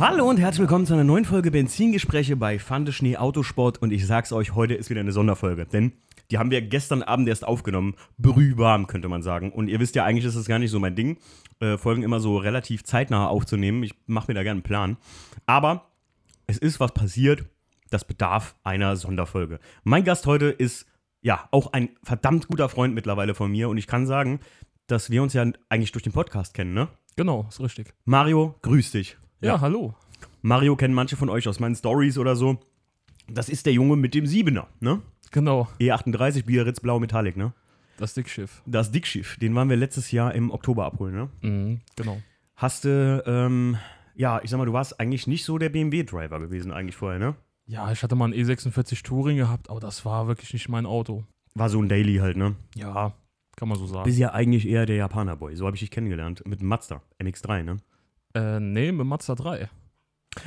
Hallo und herzlich willkommen zu einer neuen Folge Benzingespräche bei Fande Schnee Autosport und ich sag's euch, heute ist wieder eine Sonderfolge, denn die haben wir gestern Abend erst aufgenommen, brühwarm könnte man sagen und ihr wisst ja, eigentlich ist das gar nicht so mein Ding, äh, Folgen immer so relativ zeitnah aufzunehmen, ich mache mir da gerne einen Plan, aber es ist was passiert, das bedarf einer Sonderfolge. Mein Gast heute ist ja auch ein verdammt guter Freund mittlerweile von mir und ich kann sagen, dass wir uns ja eigentlich durch den Podcast kennen, ne? Genau, ist richtig. Mario, grüß dich. Ja, hallo. Mario kennen manche von euch aus meinen Stories oder so. Das ist der Junge mit dem Siebener, ne? Genau, E38 Biarritz Blau Metallic, ne? das Dickschiff. Das Dickschiff, den waren wir letztes Jahr im Oktober abholen, ne? Mhm, genau. Hast du, ähm, ja, ich sag mal, du warst eigentlich nicht so der BMW-Driver gewesen eigentlich vorher, ne? Ja, ich hatte mal einen E46 Touring gehabt, aber das war wirklich nicht mein Auto. War so ein Daily halt, ne? Ja, kann man so sagen. Bist ja eigentlich eher der Japaner-Boy, so habe ich dich kennengelernt. Mit dem Mazda, MX3, ne? Äh, nee, mit Mazda 3.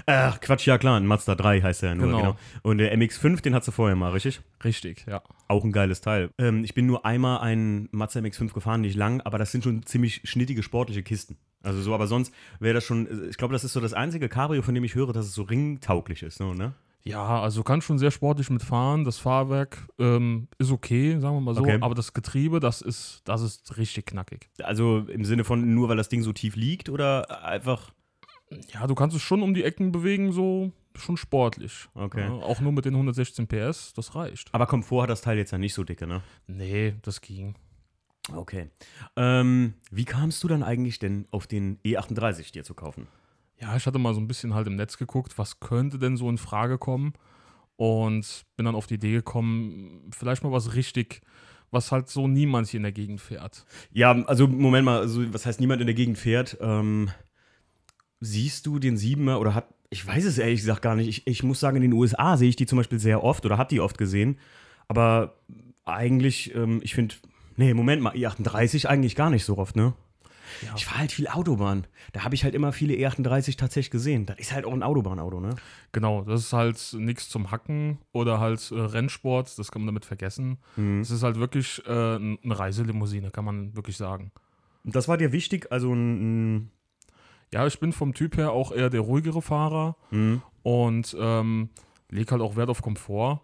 Ach, Quatsch, ja klar, ein Mazda 3 heißt er ja nur, Genau. genau. Und der MX5, den hattest du vorher mal, richtig? Richtig, ja. Auch ein geiles Teil. Ähm, ich bin nur einmal einen Mazda MX5 gefahren, nicht lang, aber das sind schon ziemlich schnittige sportliche Kisten. Also so, aber sonst wäre das schon, äh, ich glaube, das ist so das einzige Cabrio, von dem ich höre, dass es so ringtauglich ist, ne? Ja, also kann schon sehr sportlich mitfahren. Das Fahrwerk ähm, ist okay, sagen wir mal so. Okay. Aber das Getriebe, das ist, das ist richtig knackig. Also im Sinne von nur, weil das Ding so tief liegt oder einfach, Ja, du kannst es schon um die Ecken bewegen, so schon sportlich. Okay. Ja, auch nur mit den 116 PS, das reicht. aber Komfort hat das Teil jetzt ja nicht so dicke, ne? Nee, das ging. Okay. Ähm, wie kamst du dann eigentlich denn auf den E38 dir zu kaufen? Ja, ich hatte mal so ein bisschen halt im Netz geguckt, was könnte denn so in Frage kommen und bin dann auf die Idee gekommen, vielleicht mal was richtig, was halt so niemand hier in der Gegend fährt. Ja, also Moment mal, also, was heißt niemand in der Gegend fährt? Ähm, siehst du den Siebener oder hat, ich weiß es ehrlich gesagt gar nicht, ich, ich muss sagen, in den USA sehe ich die zum Beispiel sehr oft oder habe die oft gesehen, aber eigentlich, ähm, ich finde, nee, Moment mal, E38 eigentlich gar nicht so oft, ne? Ja. Ich fahre halt viel Autobahn. Da habe ich halt immer viele E38 tatsächlich gesehen. Das ist halt auch ein Autobahnauto, ne? Genau, das ist halt nichts zum Hacken oder halt äh, Rennsport, das kann man damit vergessen. Es ist halt wirklich äh, eine Reiselimousine, kann man wirklich sagen. Das war dir wichtig, also ein, ein Ja, ich bin vom Typ her auch eher der ruhigere Fahrer Mhm. und ähm, lege halt auch Wert auf Komfort.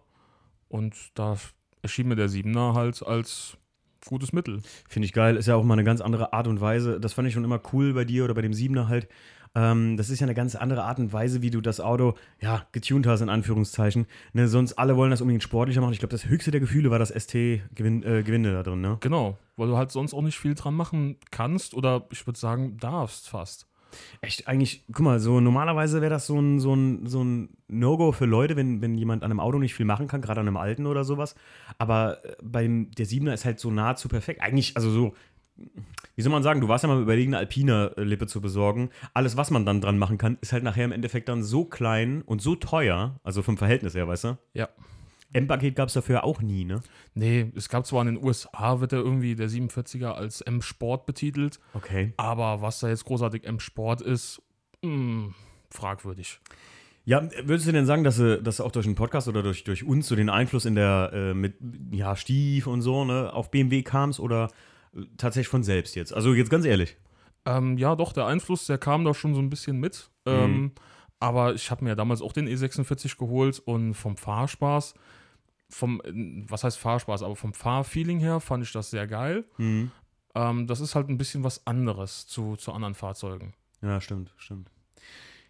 Und da erschien mir der Siebener halt als gutes Mittel. Finde ich geil. Ist ja auch mal eine ganz andere Art und Weise. Das fand ich schon immer cool bei dir oder bei dem Siebener halt. Ähm, das ist ja eine ganz andere Art und Weise, wie du das Auto, ja, getuned hast, in Anführungszeichen. Ne, sonst alle wollen das unbedingt sportlicher machen. Ich glaube, das höchste der Gefühle war das ST-Gewinde äh, Gewinde da drin, ne? Genau, weil du halt sonst auch nicht viel dran machen kannst oder ich würde sagen, darfst fast. Echt, eigentlich, guck mal, so normalerweise wäre das so ein, so ein, so ein No-Go für Leute, wenn, wenn jemand an einem Auto nicht viel machen kann, gerade an einem alten oder sowas. Aber äh, beim der Siebener ist halt so nahezu perfekt. Eigentlich, also so, wie soll man sagen, du warst ja mal überlegen, eine Alpina-Lippe zu besorgen. Alles, was man dann dran machen kann, ist halt nachher im Endeffekt dann so klein und so teuer, also vom Verhältnis her, weißt du? Ja. M-Paket gab es dafür auch nie, ne? Nee, es gab zwar in den USA, wird er irgendwie der 47er als M-Sport betitelt, Okay. aber was da jetzt großartig M-Sport ist, mh, fragwürdig. Ja, würdest du denn sagen, dass du, dass du auch durch den Podcast oder durch, durch uns so den Einfluss in der, äh, mit, ja, Stief und so, ne, auf BMW kamst oder äh, tatsächlich von selbst jetzt? Also jetzt ganz ehrlich. Ähm, ja, doch, der Einfluss, der kam da schon so ein bisschen mit. Ähm, aber ich habe mir ja damals auch den E46 geholt und vom Fahrspaß, vom, äh, was heißt Fahrspaß, aber vom Fahrfeeling her fand ich das sehr geil. Mhm. Ähm, das ist halt ein bisschen was anderes zu, zu anderen Fahrzeugen. Ja, stimmt, stimmt.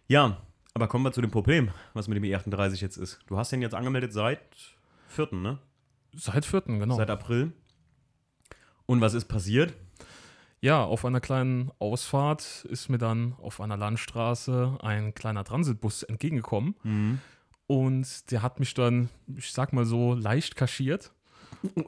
Ja, aber kommen wir zu dem Problem, was mit dem E38 jetzt ist. Du hast den jetzt angemeldet seit 4., ne? Seit vierten, genau. Seit April. Und was ist passiert? Ja, auf einer kleinen Ausfahrt ist mir dann auf einer Landstraße ein kleiner Transitbus entgegengekommen. Mhm. Und der hat mich dann, ich sag mal so, leicht kaschiert.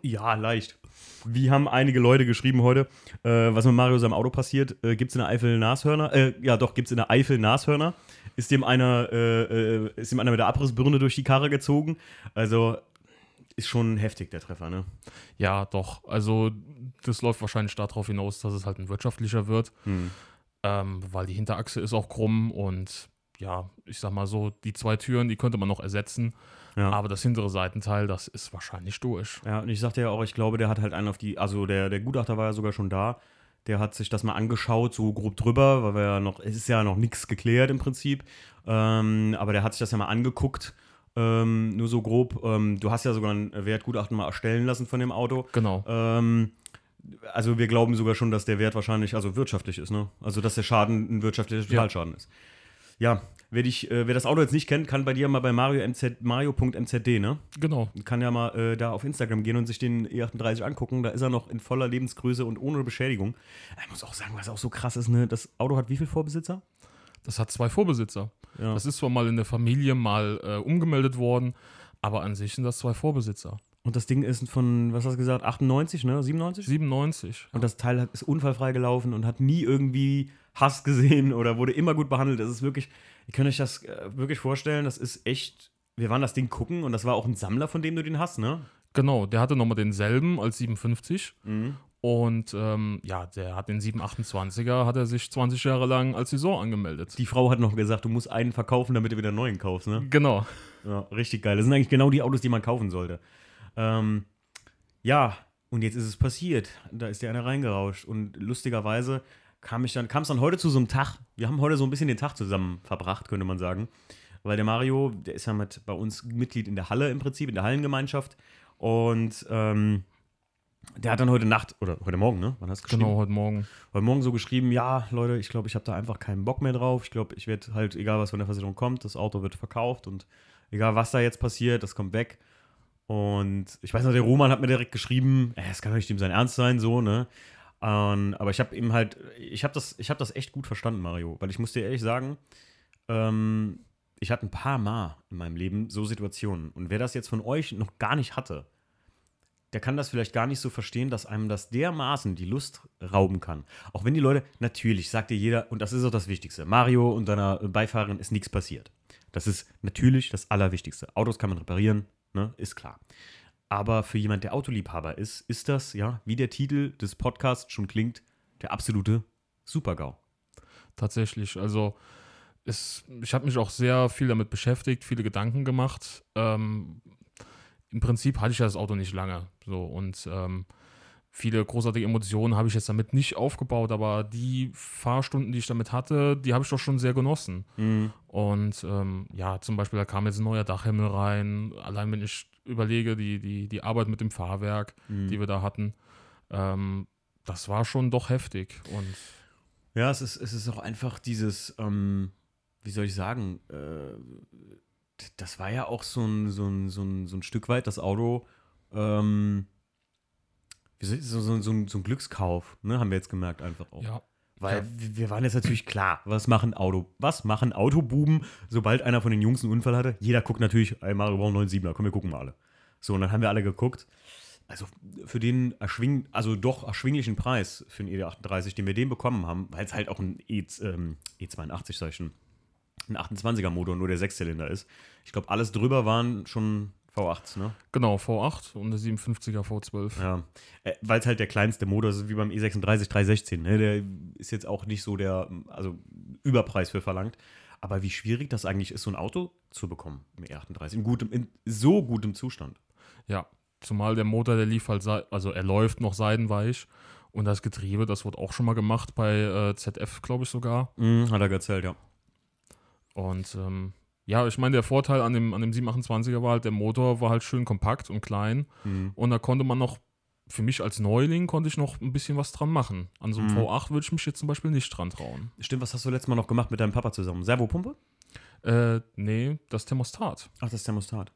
Ja, leicht. Wie haben einige Leute geschrieben heute, äh, was mit Mario seinem Auto passiert? Äh, gibt es in der Eifel Nashörner? Äh, ja, doch, gibt es in der Eifel Nashörner? Ist dem einer, äh, äh, ist dem einer mit der Abrissbirne durch die Karre gezogen? Also ist schon heftig, der Treffer, ne? Ja, doch. Also, das läuft wahrscheinlich darauf hinaus, dass es halt ein wirtschaftlicher wird. Hm. Ähm, weil die Hinterachse ist auch krumm und ja, ich sag mal so, die zwei Türen, die könnte man noch ersetzen. Ja. Aber das hintere Seitenteil, das ist wahrscheinlich durch. Ja, und ich sagte ja auch, ich glaube, der hat halt einen auf die, also der, der Gutachter war ja sogar schon da. Der hat sich das mal angeschaut, so grob drüber, weil wir ja noch, es ist ja noch nichts geklärt im Prinzip. Ähm, aber der hat sich das ja mal angeguckt. Ähm, nur so grob. Ähm, du hast ja sogar ein Wertgutachten mal erstellen lassen von dem Auto. Genau. Ähm, also wir glauben sogar schon, dass der Wert wahrscheinlich also wirtschaftlich ist, ne? Also dass der Schaden ein wirtschaftlicher Ja. Totalschaden ist. Ja, wer, dich, äh, wer das Auto jetzt nicht kennt, kann bei dir mal bei Mario MZ, mario.mzd, ne? Genau. Kann ja mal äh, da auf Instagram gehen und sich den E38 angucken. Da ist er noch in voller Lebensgröße und ohne Beschädigung. Ich muss auch sagen, was auch so krass ist, ne? Das Auto hat wie viele Vorbesitzer? Das hat zwei Vorbesitzer. Ja. Das ist zwar mal in der Familie mal äh, umgemeldet worden, aber an sich sind das zwei Vorbesitzer. Und das Ding ist von, was hast du gesagt, 98, ne? 97? 97. Und das Teil hat, ist unfallfrei gelaufen und hat nie irgendwie Hass gesehen oder wurde immer gut behandelt. Das ist wirklich, ihr könnt euch das äh, wirklich vorstellen, das ist echt. Wir waren das Ding gucken und das war auch ein Sammler, von dem du den hast, ne? Genau, der hatte nochmal denselben als 57. Mhm. Und ähm, ja, der hat den 728er, hat er sich 20 Jahre lang als Saison angemeldet. Die Frau hat noch gesagt, du musst einen verkaufen, damit du wieder einen neuen kaufst, ne? Genau. Ja, richtig geil. Das sind eigentlich genau die Autos, die man kaufen sollte. Ähm, ja, und jetzt ist es passiert. Da ist dir einer reingerauscht. Und lustigerweise kam ich dann, kam es dann heute zu so einem Tag. Wir haben heute so ein bisschen den Tag zusammen verbracht, könnte man sagen. Weil der Mario, der ist ja mit bei uns Mitglied in der Halle im Prinzip, in der Hallengemeinschaft. Und ähm, der hat dann heute Nacht, oder heute Morgen, ne? Wann hast du geschrieben? Genau, heute Morgen. heute Morgen so geschrieben, ja, Leute, ich glaube, ich habe da einfach keinen Bock mehr drauf. Ich glaube, ich werde halt, egal was von der Versicherung kommt, das Auto wird verkauft und egal was da jetzt passiert, das kommt weg. Und ich weiß noch, der Roman hat mir direkt geschrieben, es kann doch nicht ihm sein Ernst sein, so, ne? Ähm, aber ich habe ihm halt, ich habe das, ich hab das echt gut verstanden, Mario, weil ich muss dir ehrlich sagen, ähm, ich hatte ein paar Mal in meinem Leben so Situationen. Und wer das jetzt von euch noch gar nicht hatte, der kann das vielleicht gar nicht so verstehen, dass einem das dermaßen die Lust rauben kann. Auch wenn die Leute, natürlich, sagt dir jeder, und das ist auch das Wichtigste, Mario und deiner Beifahrerin ist nichts passiert. Das ist natürlich das Allerwichtigste. Autos kann man reparieren, ne, ist klar. Aber für jemand, der Autoliebhaber ist, ist das, ja, wie der Titel des Podcasts schon klingt, der absolute Supergau. Tatsächlich. Also es, ich habe mich auch sehr viel damit beschäftigt, viele Gedanken gemacht. Ähm, Im Prinzip hatte ich ja das Auto nicht lange. So und ähm, viele großartige Emotionen habe ich jetzt damit nicht aufgebaut, aber die Fahrstunden, die ich damit hatte, die habe ich doch schon sehr genossen. Und ähm, ja, zum Beispiel, da kam jetzt ein neuer Dachhimmel rein. Allein wenn ich überlege, die, die, die Arbeit mit dem Fahrwerk, die wir da hatten, ähm, das war schon doch heftig. Und Ja, es ist, es ist auch einfach dieses, ähm, wie soll ich sagen, äh, das war ja auch so ein, so ein, so ein, so ein Stück weit das Auto, ähm, so, so, so, ein, so ein Glückskauf, ne, haben wir jetzt gemerkt einfach auch. ja, Weil Ja. wir- waren jetzt natürlich klar, was machen Auto, was machen Autobuben, sobald einer von den Jungs einen Unfall hatte? Jeder guckt natürlich, ey Mario einen 9,7er, komm, wir gucken mal alle. So, und dann haben wir alle geguckt. Also für den erschwing, also doch erschwinglichen Preis für den ED38, den wir den bekommen haben, weil es halt auch ein E, ähm, E82, sag ich schon, ein 28er Motor, nur der Sechszylinder ist. Ich glaube, alles drüber waren schon V8s, ne? Genau, V8 und der 57er V12. Ja, äh, weil es halt der kleinste Motor ist, wie beim E E36 316. Ne? Der ist jetzt auch nicht so der, also Überpreis für verlangt. Aber wie schwierig das eigentlich ist, so ein Auto zu bekommen im E38. In, gutem, in so gutem Zustand. Ja, zumal der Motor, der lief halt, also er läuft noch seidenweich. Und das Getriebe, das wurde auch schon mal gemacht bei äh, ZF, glaube ich sogar. Mhm, hat er erzählt, ja. Und ähm, ja, ich meine, der Vorteil an dem, an dem 728er war halt, der Motor war halt schön kompakt und klein. Mhm. Und da konnte man noch, für mich als Neuling, konnte ich noch ein bisschen was dran machen. An so einem Mhm. V8 würde ich mich jetzt zum Beispiel nicht dran trauen. Stimmt, was hast du letztes Mal noch gemacht mit deinem Papa zusammen? Servopumpe? Äh, nee, das Thermostat. Ach, das Thermostat.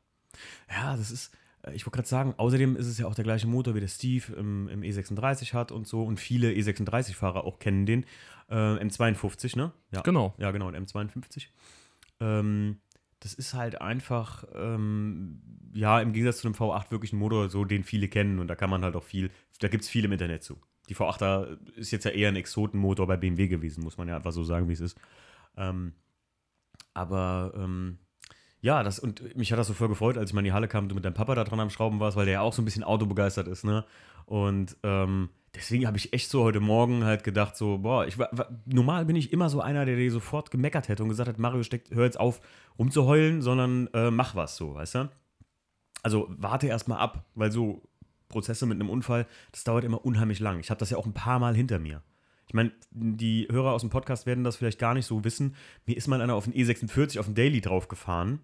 Ja, das ist, äh, ich wollte gerade sagen, außerdem ist es ja auch der gleiche Motor, wie der Steve im, im E36 hat und so. Und viele E36-Fahrer auch kennen den. Äh, M52, ne? Ja. Genau. Ja, genau, ein M52. Ähm, das ist halt einfach, ähm, ja, im Gegensatz zu dem V8 wirklich ein Motor, so den viele kennen und da kann man halt auch viel, da gibt es viel im Internet zu. Die V8er ist jetzt ja eher ein Exotenmotor bei BMW gewesen, muss man ja einfach so sagen, wie es ist. Ähm, aber ähm, ja, das und mich hat das so voll gefreut, als ich mal in die Halle kam und du mit deinem Papa da dran am Schrauben warst, weil der ja auch so ein bisschen autobegeistert ist, ne? Und ähm, deswegen habe ich echt so heute Morgen halt gedacht, so, boah, ich war, war, normal bin ich immer so einer, der dir sofort gemeckert hätte und gesagt hat, Mario, steckt, hör jetzt auf, rumzuheulen, sondern äh, mach was so, weißt du? Also warte erst mal ab, weil so Prozesse mit einem Unfall, das dauert immer unheimlich lang. Ich habe das ja auch ein paar Mal hinter mir. Ich meine, die Hörer aus dem Podcast werden das vielleicht gar nicht so wissen. Mir ist mal einer auf den E46 auf dem Daily drauf gefahren.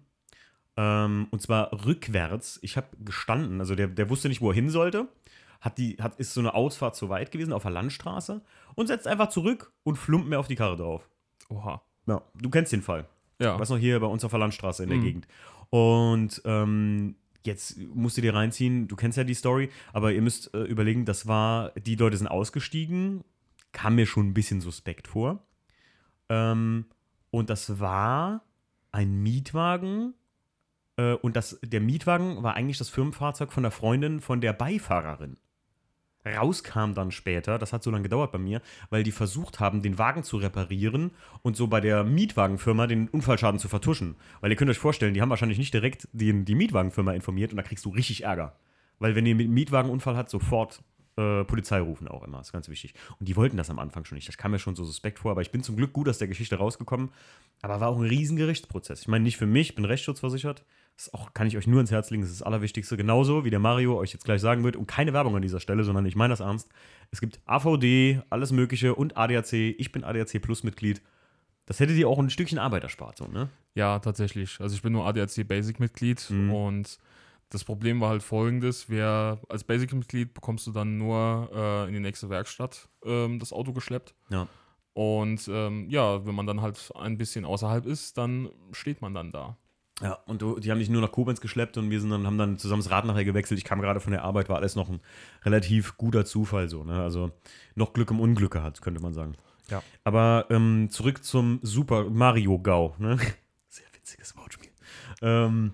Ähm, und zwar rückwärts. Ich habe gestanden, also der, der wusste nicht, wo er hin sollte. Hat die, hat, ist so eine Ausfahrt zu weit gewesen auf der Landstraße und setzt einfach zurück und flumpt mir auf die Karre drauf. Oha. Ja, du kennst den Fall. Ja. Was noch hier bei uns auf der Landstraße in der Mhm. Gegend. Und ähm, jetzt musst du dir reinziehen, du kennst ja die Story, aber ihr müsst äh, überlegen, das war, die Leute sind ausgestiegen, kam mir schon ein bisschen suspekt vor. Ähm, und das war ein Mietwagen. Äh, und das, der Mietwagen war eigentlich das Firmenfahrzeug von der Freundin von der Beifahrerin. Rauskam dann später, das hat so lange gedauert bei mir, weil die versucht haben, den Wagen zu reparieren und so bei der Mietwagenfirma den Unfallschaden zu vertuschen. Weil ihr könnt euch vorstellen, die haben wahrscheinlich nicht direkt die, die Mietwagenfirma informiert und da kriegst du richtig Ärger. Weil wenn ihr einen Mietwagenunfall hat, sofort äh, Polizei rufen auch immer, ist ganz wichtig. Und die wollten das am Anfang schon nicht. Das kam mir schon so suspekt vor, aber ich bin zum Glück gut aus der Geschichte rausgekommen. Aber war auch ein riesen Gerichtsprozess. Ich meine, nicht für mich, ich bin rechtsschutzversichert. Das auch, kann ich euch nur ins Herz legen, das ist das Allerwichtigste. Genauso wie der Mario euch jetzt gleich sagen wird. Und keine Werbung an dieser Stelle, sondern ich meine das ernst. Es gibt AVD, alles Mögliche und ADAC. Ich bin ADAC Plus Mitglied. Das hätte dir auch ein Stückchen Arbeit erspart, so, ne? Ja, tatsächlich. Also ich bin nur ADAC Basic-Mitglied Mhm. und das Problem war halt folgendes: Wer als Basic-Mitglied bekommst du dann nur äh, in die nächste Werkstatt ähm, das Auto geschleppt. Ja. Und ähm, ja, wenn man dann halt ein bisschen außerhalb ist, dann steht man dann da. Ja, und du, die haben dich nur nach Koblenz geschleppt und wir sind dann, haben dann zusammen das Rad nachher gewechselt. Ich kam gerade von der Arbeit, war alles noch ein relativ guter Zufall so, ne? Also noch Glück im Unglück gehabt, könnte man sagen. Ja. Aber ähm, zurück zum Super Mario Gau, ne? Sehr witziges Wortspiel. Ähm,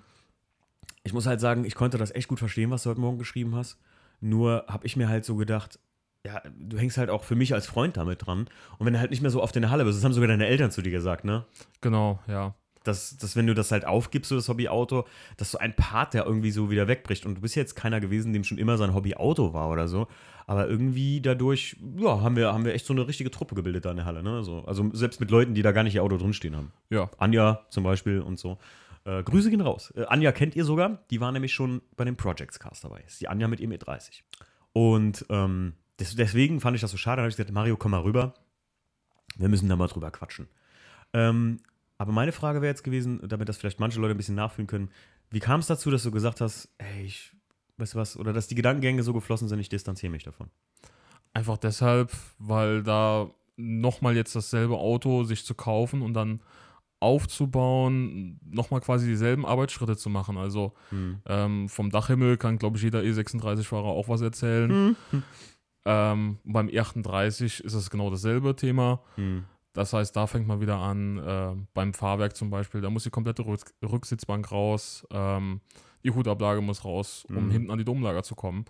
ich muss halt sagen, ich konnte das echt gut verstehen, was du heute Morgen geschrieben hast. Nur habe ich mir halt so gedacht, ja, du hängst halt auch für mich als Freund damit dran. Und wenn du halt nicht mehr so oft in der Halle bist, das haben sogar deine Eltern zu dir gesagt, ne? Genau, ja. Dass, dass wenn du das halt aufgibst, so das Hobbyauto, dass so ein Part, der irgendwie so wieder wegbricht. Und du bist jetzt keiner gewesen, dem schon immer sein Hobbyauto war oder so. Aber irgendwie dadurch, ja, haben wir, haben wir echt so eine richtige Truppe gebildet da in der Halle. Ne? So, also selbst mit Leuten, die da gar nicht ihr Auto drinstehen haben. Ja, Anja zum Beispiel und so. Äh, Grüße gehen raus. Äh, Anja kennt ihr sogar. Die war nämlich schon bei dem Projects Cast dabei. Ist die Anja mit ihrem E30. Und ähm, des, deswegen fand ich das so schade. Da habe ich gesagt, Mario, komm mal rüber. Wir müssen da mal drüber quatschen. Ähm, aber meine Frage wäre jetzt gewesen, damit das vielleicht manche Leute ein bisschen nachfühlen können, wie kam es dazu, dass du gesagt hast, ey, ich, weißt du was, oder dass die Gedankengänge so geflossen sind, ich distanziere mich davon? einfach deshalb, weil da nochmal jetzt dasselbe Auto sich zu kaufen und dann aufzubauen, nochmal quasi dieselben Arbeitsschritte zu machen. Also Hm. ähm, vom Dachhimmel kann, glaube ich, jeder E36-Fahrer auch was erzählen. Ähm, beim E38 ist es genau dasselbe Thema. Hm. Das heißt, da fängt man wieder an, äh, beim Fahrwerk zum Beispiel, da muss die komplette Rück Rücksitzbank raus, ähm, die Hutablage muss raus, um Mhm. hinten an die Domlager zu kommen.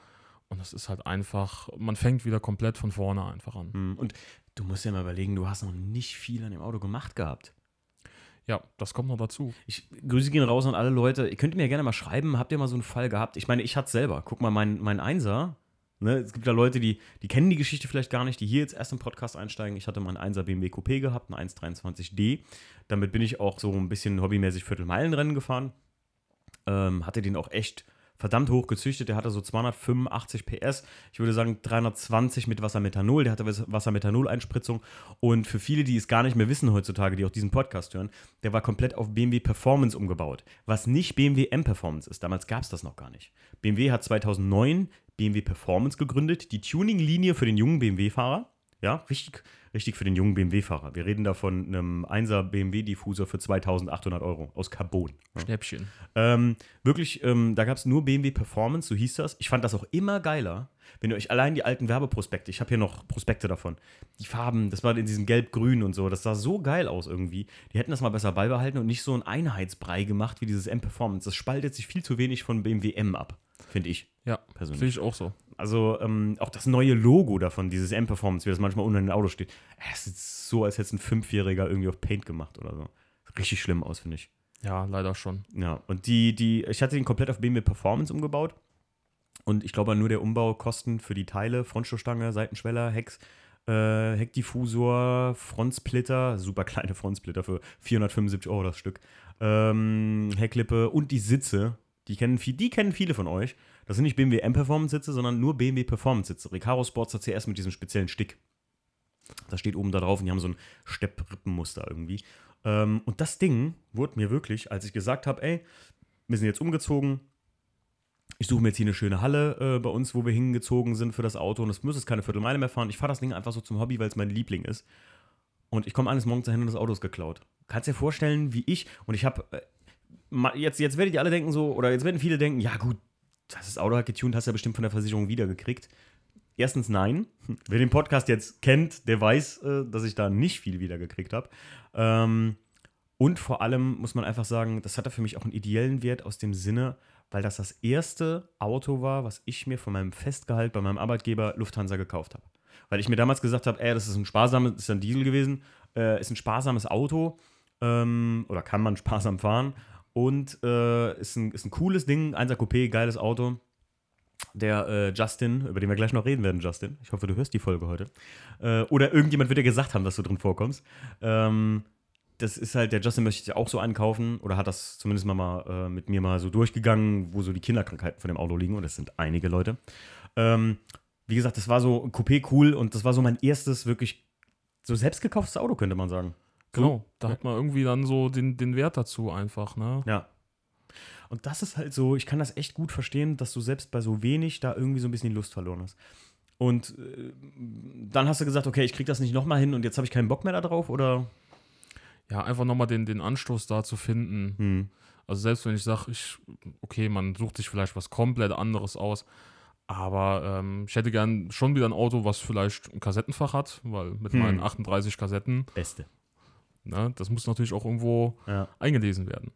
Und das ist halt einfach, man fängt wieder komplett von vorne einfach an. Hm. Und du musst ja mal überlegen, du hast noch nicht viel an dem Auto gemacht gehabt. Ja, das kommt noch dazu. Ich Grüße gehen raus an alle Leute. Ihr könnt mir gerne mal schreiben, habt ihr mal so einen Fall gehabt? Ich meine, ich hatte selber. Guck mal, mein, mein Einser. Ne, es gibt ja Leute, die, die kennen die Geschichte vielleicht gar nicht, die hier jetzt erst im Podcast einsteigen. Ich hatte mal einen 1er BMW Coupé gehabt, einen 123D. Damit bin ich auch so ein bisschen hobbymäßig Viertelmeilenrennen gefahren. Ähm, hatte den auch echt verdammt hoch gezüchtet. Der hatte so 285 PS. Ich würde sagen 320 mit Wassermethanol. Der hatte Was- Wassermethanol-Einspritzung. Und für viele, die es gar nicht mehr wissen heutzutage, die auch diesen Podcast hören, der war komplett auf BMW Performance umgebaut. Was nicht BMW M Performance ist. Damals gab es das noch gar nicht. BMW hat 2009 BMW Performance gegründet. Die Tuning-Linie für den jungen BMW-Fahrer. Ja, richtig, richtig für den jungen BMW-Fahrer. Wir reden da von einem 1er BMW-Diffusor für 2800 Euro aus Carbon. Ja. Schnäppchen. Ähm, wirklich, ähm, da gab es nur BMW Performance, so hieß das. Ich fand das auch immer geiler, wenn ihr euch allein die alten Werbeprospekte, ich habe hier noch Prospekte davon, die Farben, das war in diesem Gelb-Grün und so, das sah so geil aus irgendwie. Die hätten das mal besser beibehalten und nicht so ein Einheitsbrei gemacht wie dieses M Performance. Das spaltet sich viel zu wenig von BMW M ab, finde ich Ja, persönlich. finde ich auch so. Also ähm, auch das neue Logo davon, dieses M-Performance, wie das manchmal unter den Autos steht, es ist so, als hätte es ein Fünfjähriger irgendwie auf Paint gemacht oder so. Richtig schlimm aus, finde ich. Ja, leider schon. Ja, und die, die, ich hatte den komplett auf BMW Performance umgebaut. Und ich glaube, nur der Umbaukosten für die Teile, Frontstoßstange, Seitenschweller, Heck, äh, Heckdiffusor, Frontsplitter, super kleine Frontsplitter für 475 Euro das Stück, ähm, Hecklippe und die Sitze, die kennen, viel, die kennen viele von euch. Das sind nicht BMW M-Performance-Sitze, sondern nur BMW Performance-Sitze. Recaro Sportster CS mit diesem speziellen Stick. Das steht oben da drauf und die haben so ein Stepprippenmuster irgendwie. Ähm, und das Ding wurde mir wirklich, als ich gesagt habe, ey, wir sind jetzt umgezogen, ich suche mir jetzt hier eine schöne Halle äh, bei uns, wo wir hingezogen sind für das Auto und es jetzt keine Viertelmeile mehr fahren. Ich fahre das Ding einfach so zum Hobby, weil es mein Liebling ist. Und ich komme eines Morgens dahin und das Auto ist geklaut. Kannst dir vorstellen, wie ich, und ich habe, äh, jetzt, jetzt werdet ihr alle denken so, oder jetzt werden viele denken, ja gut, das Auto halt getuned, hast du ja bestimmt von der Versicherung wiedergekriegt. Erstens nein. Wer den Podcast jetzt kennt, der weiß, äh, dass ich da nicht viel wiedergekriegt habe. Ähm, und vor allem muss man einfach sagen, das hatte für mich auch einen ideellen Wert aus dem Sinne, weil das das erste Auto war, was ich mir von meinem Festgehalt bei meinem Arbeitgeber Lufthansa gekauft habe. Weil ich mir damals gesagt habe, ey, das ist ein sparsames, ist ein Diesel gewesen, äh, ist ein sparsames Auto ähm, oder kann man sparsam fahren und äh, ist, ein, ist ein cooles Ding, 1er Coupé, geiles Auto. Der äh, Justin, über den wir gleich noch reden werden, Justin. Ich hoffe, du hörst die Folge heute. Äh, oder irgendjemand wird dir gesagt haben, dass du drin vorkommst. Ähm, das ist halt, der Justin möchte ja auch so einkaufen oder hat das zumindest mal, mal äh, mit mir mal so durchgegangen, wo so die Kinderkrankheiten von dem Auto liegen und das sind einige Leute. Ähm, wie gesagt, das war so Coupé cool und das war so mein erstes wirklich so selbst gekauftes Auto, könnte man sagen. Genau, da hat man irgendwie dann so den, den Wert dazu einfach, ne? Ja. Und das ist halt so, ich kann das echt gut verstehen, dass du selbst bei so wenig da irgendwie so ein bisschen die Lust verloren hast. Und äh, dann hast du gesagt, okay, ich krieg das nicht nochmal hin und jetzt habe ich keinen Bock mehr darauf, oder? Ja, einfach nochmal den, den Anstoß da zu finden. Hm. Also selbst wenn ich sage, ich, okay, man sucht sich vielleicht was komplett anderes aus, aber ähm, ich hätte gern schon wieder ein Auto, was vielleicht ein Kassettenfach hat, weil mit Hm. meinen 38 Kassetten, Beste. ne, das muss natürlich auch irgendwo Ja. eingelesen werden.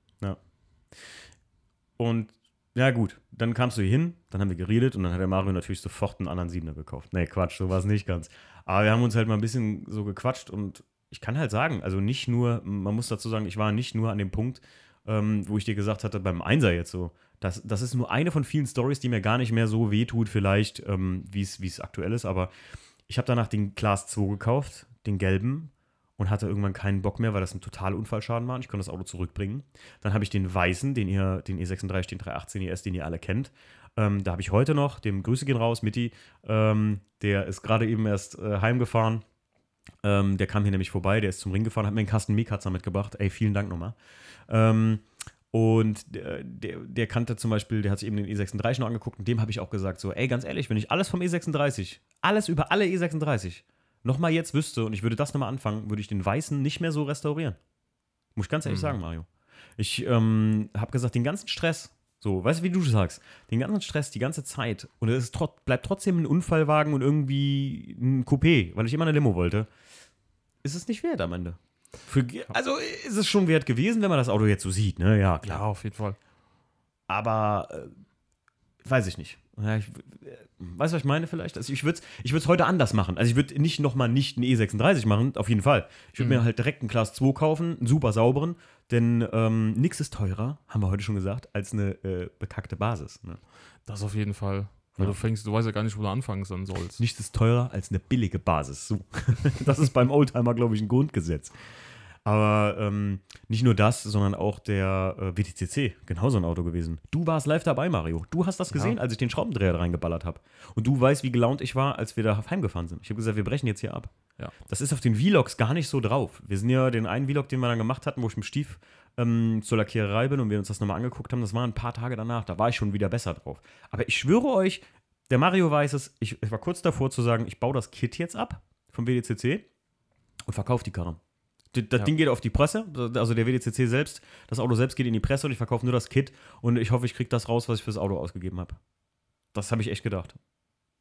Und ja, gut, dann kamst du hier hin, dann haben wir geredet und dann hat der Mario natürlich sofort einen anderen Siebener gekauft. Nee, Quatsch, so war es nicht ganz. Aber wir haben uns halt mal ein bisschen so gequatscht und ich kann halt sagen, also nicht nur, man muss dazu sagen, ich war nicht nur an dem Punkt, ähm, wo ich dir gesagt hatte, beim Einser jetzt so, das, das ist nur eine von vielen Stories, die mir gar nicht mehr so wehtut, vielleicht, ähm, wie es aktuell ist, aber ich habe danach den Class 2 gekauft, den gelben, und hatte irgendwann keinen Bock mehr, weil das ein totaler Unfallschaden war. und Ich konnte das Auto zurückbringen. Dann habe ich den weißen, den ihr, den E36, den 318 ES, den ihr alle kennt. Ähm, da habe ich heute noch, dem Grüße gehen raus, Mitti, ähm, der ist gerade eben erst äh, heimgefahren. Ähm, der kam hier nämlich vorbei, der ist zum Ring gefahren, hat mir einen Kasten Mikatzer mitgebracht. Ey, vielen Dank nochmal. Ähm, und der, der, der kannte zum Beispiel, der hat sich eben den E36 noch angeguckt und dem habe ich auch gesagt, so, ey, ganz ehrlich, wenn ich alles vom E36, alles über alle E36, nochmal jetzt wüsste und ich würde das nochmal anfangen, würde ich den weißen nicht mehr so restaurieren. Muss ich ganz ehrlich Mhm. sagen, Mario. Ich ähm, habe gesagt, den ganzen Stress, so, weißt du, wie du sagst, den ganzen Stress die ganze Zeit und es trot bleibt trotzdem ein Unfallwagen und irgendwie ein Coupé, weil ich immer eine Limo wollte, ist es nicht wert am Ende. Für, also ist es schon wert gewesen, wenn man das Auto jetzt so sieht, ne? Ja, klar. Ja, auf jeden Fall. Aber äh, weiß ich nicht. Ja, ich, äh, weißt du, was ich meine vielleicht? Also ich würde es ich würd's heute anders machen. Also ich würde nicht nochmal nicht einen E36 machen, auf jeden Fall. Ich würde Mhm. mir halt direkt einen Class 2 kaufen, einen super sauberen, denn ähm, nichts ist teurer, haben wir heute schon gesagt, als eine äh, bekackte Basis. Ne? Das auf jeden Fall. Weil Ja. du fängst, du weißt ja gar nicht, wo du anfangen sollst. Nichts ist teurer als eine billige Basis. So. das ist beim Oldtimer, glaube ich, ein Grundgesetz. Aber ähm, nicht nur das, sondern auch der äh, WTCC, genauso ein Auto gewesen. Du warst live dabei, Mario. Du hast das Ja. gesehen, als ich den Schraubendreher reingeballert habe. Und du weißt, wie gelaunt ich war, als wir da heimgefahren sind. Ich habe gesagt, wir brechen jetzt hier ab. Ja. Das ist auf den Vlogs gar nicht so drauf. Wir sind ja den einen Vlog, den wir dann gemacht hatten, wo ich mit Stief ähm, zur Lackiererei bin und wir uns das nochmal angeguckt haben, das war ein paar Tage danach. Da war ich schon wieder besser drauf. Aber ich schwöre euch, der Mario weiß es, ich, ich war kurz davor zu sagen, ich baue das Kit jetzt ab vom WDCC und verkaufe die Karre. Das Ja. Ding geht auf die Presse, also der WDCC selbst, das Auto selbst geht in die Presse und ich verkaufe nur das Kit und ich hoffe, ich kriege das raus, was ich fürs Auto ausgegeben habe. Das habe ich echt gedacht.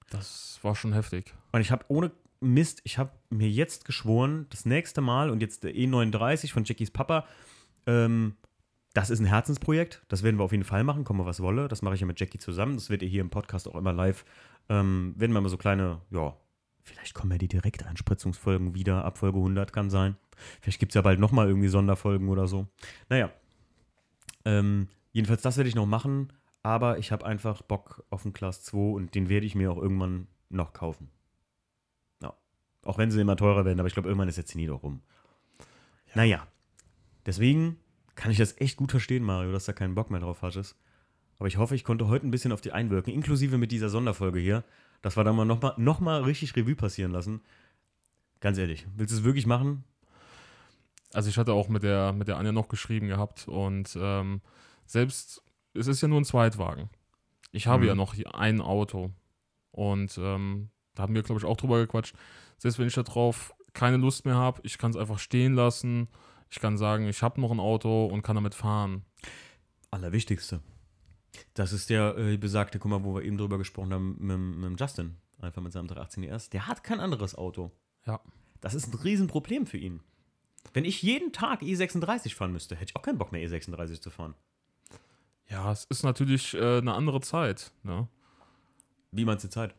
Das war schon heftig. Und ich habe ohne Mist, ich habe mir jetzt geschworen, das nächste Mal und jetzt der E39 von Jackies Papa, ähm, das ist ein Herzensprojekt. Das werden wir auf jeden Fall machen, komme was wolle. Das mache ich ja mit Jackie zusammen. Das wird ihr hier im Podcast auch immer live. Ähm, werden wir mal so kleine, ja, vielleicht kommen ja die Direkteinspritzungsfolgen wieder. Ab Folge 100 kann sein. Vielleicht gibt es ja bald nochmal irgendwie Sonderfolgen oder so. Naja. Ähm, jedenfalls, das werde ich noch machen. Aber ich habe einfach Bock auf einen Class 2 und den werde ich mir auch irgendwann noch kaufen. Ja. Auch wenn sie immer teurer werden, aber ich glaube, irgendwann ist der Zenit auch rum. Naja. Deswegen kann ich das echt gut verstehen, Mario, dass da keinen Bock mehr drauf hattest. Aber ich hoffe, ich konnte heute ein bisschen auf die einwirken, inklusive mit dieser Sonderfolge hier, dass wir da mal nochmal noch mal richtig Revue passieren lassen. Ganz ehrlich, willst du es wirklich machen? Also ich hatte auch mit der, mit der Anja noch geschrieben gehabt und ähm, selbst, es ist ja nur ein Zweitwagen. Ich habe Mhm. ja noch hier ein Auto und ähm, da haben wir, glaube ich, auch drüber gequatscht. Selbst wenn ich darauf keine Lust mehr habe, ich kann es einfach stehen lassen. Ich kann sagen, ich habe noch ein Auto und kann damit fahren. Allerwichtigste. Das ist der äh, besagte, guck mal, wo wir eben drüber gesprochen haben, mit, mit Justin, einfach mit seinem 318 ES. Der hat kein anderes Auto. Ja. Das ist ein Riesenproblem für ihn. Wenn ich jeden Tag E36 fahren müsste, hätte ich auch keinen Bock mehr E36 zu fahren. Ja, es ist natürlich äh, eine andere Zeit. Ne? Wie meinst du Zeit?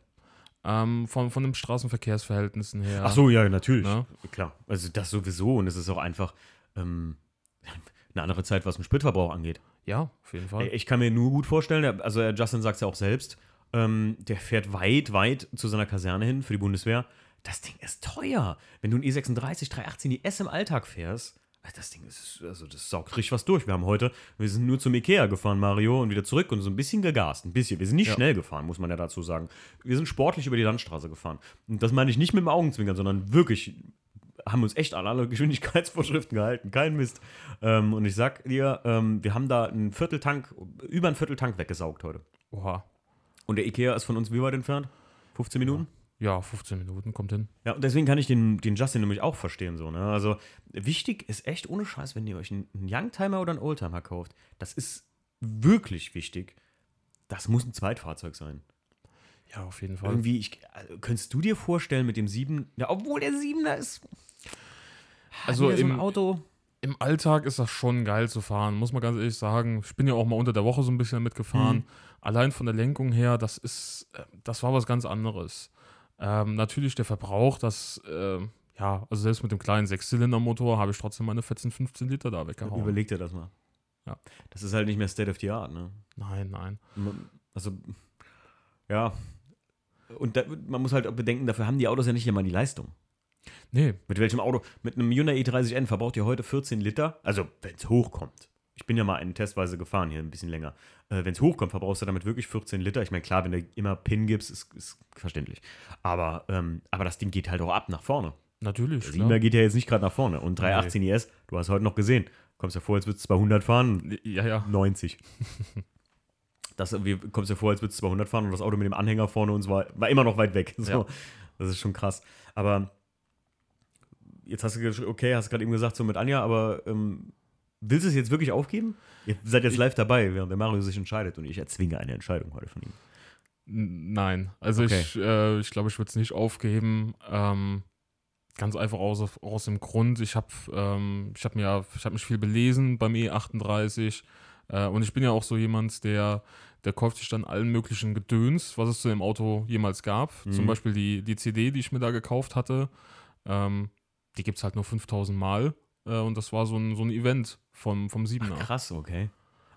Ähm, von, von den Straßenverkehrsverhältnissen her. Ach so, ja, natürlich. Ne? Klar. Also das sowieso. Und es ist auch einfach ähm, eine andere Zeit, was den Spritverbrauch angeht. Ja, auf jeden Fall. Ich kann mir nur gut vorstellen, also Justin sagt es ja auch selbst, ähm, der fährt weit, weit zu seiner Kaserne hin für die Bundeswehr. Das Ding ist teuer. Wenn du ein E E36 318 IS im Alltag fährst, äh, das Ding ist, also das saugt richtig was durch. Wir haben heute, wir sind nur zum Ikea gefahren, Mario, und wieder zurück und so ein bisschen gegast. Ein bisschen. Wir sind nicht Ja. schnell gefahren, muss man ja dazu sagen. Wir sind sportlich über die Landstraße gefahren. Und das meine ich nicht mit dem Augenzwinkern, sondern wirklich haben uns echt an alle Geschwindigkeitsvorschriften gehalten. Kein Mist. Ähm, und ich sag dir, ähm, wir haben da einen Vierteltank, über einen Vierteltank weggesaugt heute. Oha. Und der Ikea ist von uns wie weit entfernt? 15 Minuten? Ja, 15 Minuten kommt hin. Ja, und deswegen kann ich den, den Justin nämlich auch verstehen. So, ne? Also wichtig ist echt ohne Scheiß, wenn ihr euch einen, Youngtimer oder einen Oldtimer kauft, das ist wirklich wichtig. Das muss ein Zweitfahrzeug sein. Ja, auf jeden Fall. Irgendwie, ich, also, könntest du dir vorstellen mit dem 7, ja, obwohl der 7er ist. Also wieder so im- Auto. Im Alltag ist das schon geil zu fahren, muss man ganz ehrlich sagen. Ich bin ja auch mal unter der Woche so ein bisschen mitgefahren. Mhm. Allein von der Lenkung her, das ist, äh, das war was ganz anderes. Ähm, natürlich der Verbrauch, das, äh, ja, also selbst mit dem kleinen Sechszylindermotor habe ich trotzdem meine 14, 15 Liter da weggehauen. Überleg dir das mal. Ja. Das ist halt nicht mehr State of the Art, ne? Nein, nein. Also, ja. Und da, man muss halt auch bedenken, dafür haben die Autos ja nicht immer die Leistung. Nee, Mit welchem Auto? Mit einem Hyundai i30N verbraucht ihr heute 14 Liter. Also, wenn es hochkommt. Ich bin ja mal einen testweise gefahren hier, ein bisschen länger. Äh, wenn es hochkommt, verbrauchst du damit wirklich 14 Liter. Ich meine, klar, wenn du immer PIN gibst, ist, ist verständlich. Aber, ähm, aber das Ding geht halt auch ab nach vorne. natürlich. Der Klar. 7er geht ja jetzt nicht gerade nach vorne. Und 318 IS, du hast heute noch gesehen. Kommst ja vor, als würdest du 200 fahren. Ja, ja. 90. Das wir, kommst dir vor, als würdest du 200 fahren und das Auto mit dem Anhänger vorne uns war, war immer noch weit weg. So. Ja. Das ist schon krass. Aber jetzt hast du, okay, hast gerade eben gesagt, so mit Anja, aber ähm, willst du es jetzt wirklich aufgeben? Ihr seid jetzt live dabei, während der Mario sich entscheidet und ich erzwinge eine Entscheidung heute von ihm. Nein, also Okay. ich, äh, ich glaube, ich würde es nicht aufgeben. Ähm, ganz einfach aus, aus dem Grund, ich habe ähm, ich hab mir, ich habe mich viel belesen beim E38 äh, und ich bin ja auch so jemand, der, der kauft sich dann allen möglichen Gedöns, was es zu dem Auto jemals gab. Mhm. Zum Beispiel die, die CD, die ich mir da gekauft hatte, ähm, die gibt es halt nur 5000 Mal äh, und das war so ein, so ein Event vom, vom 7er. Krass, okay.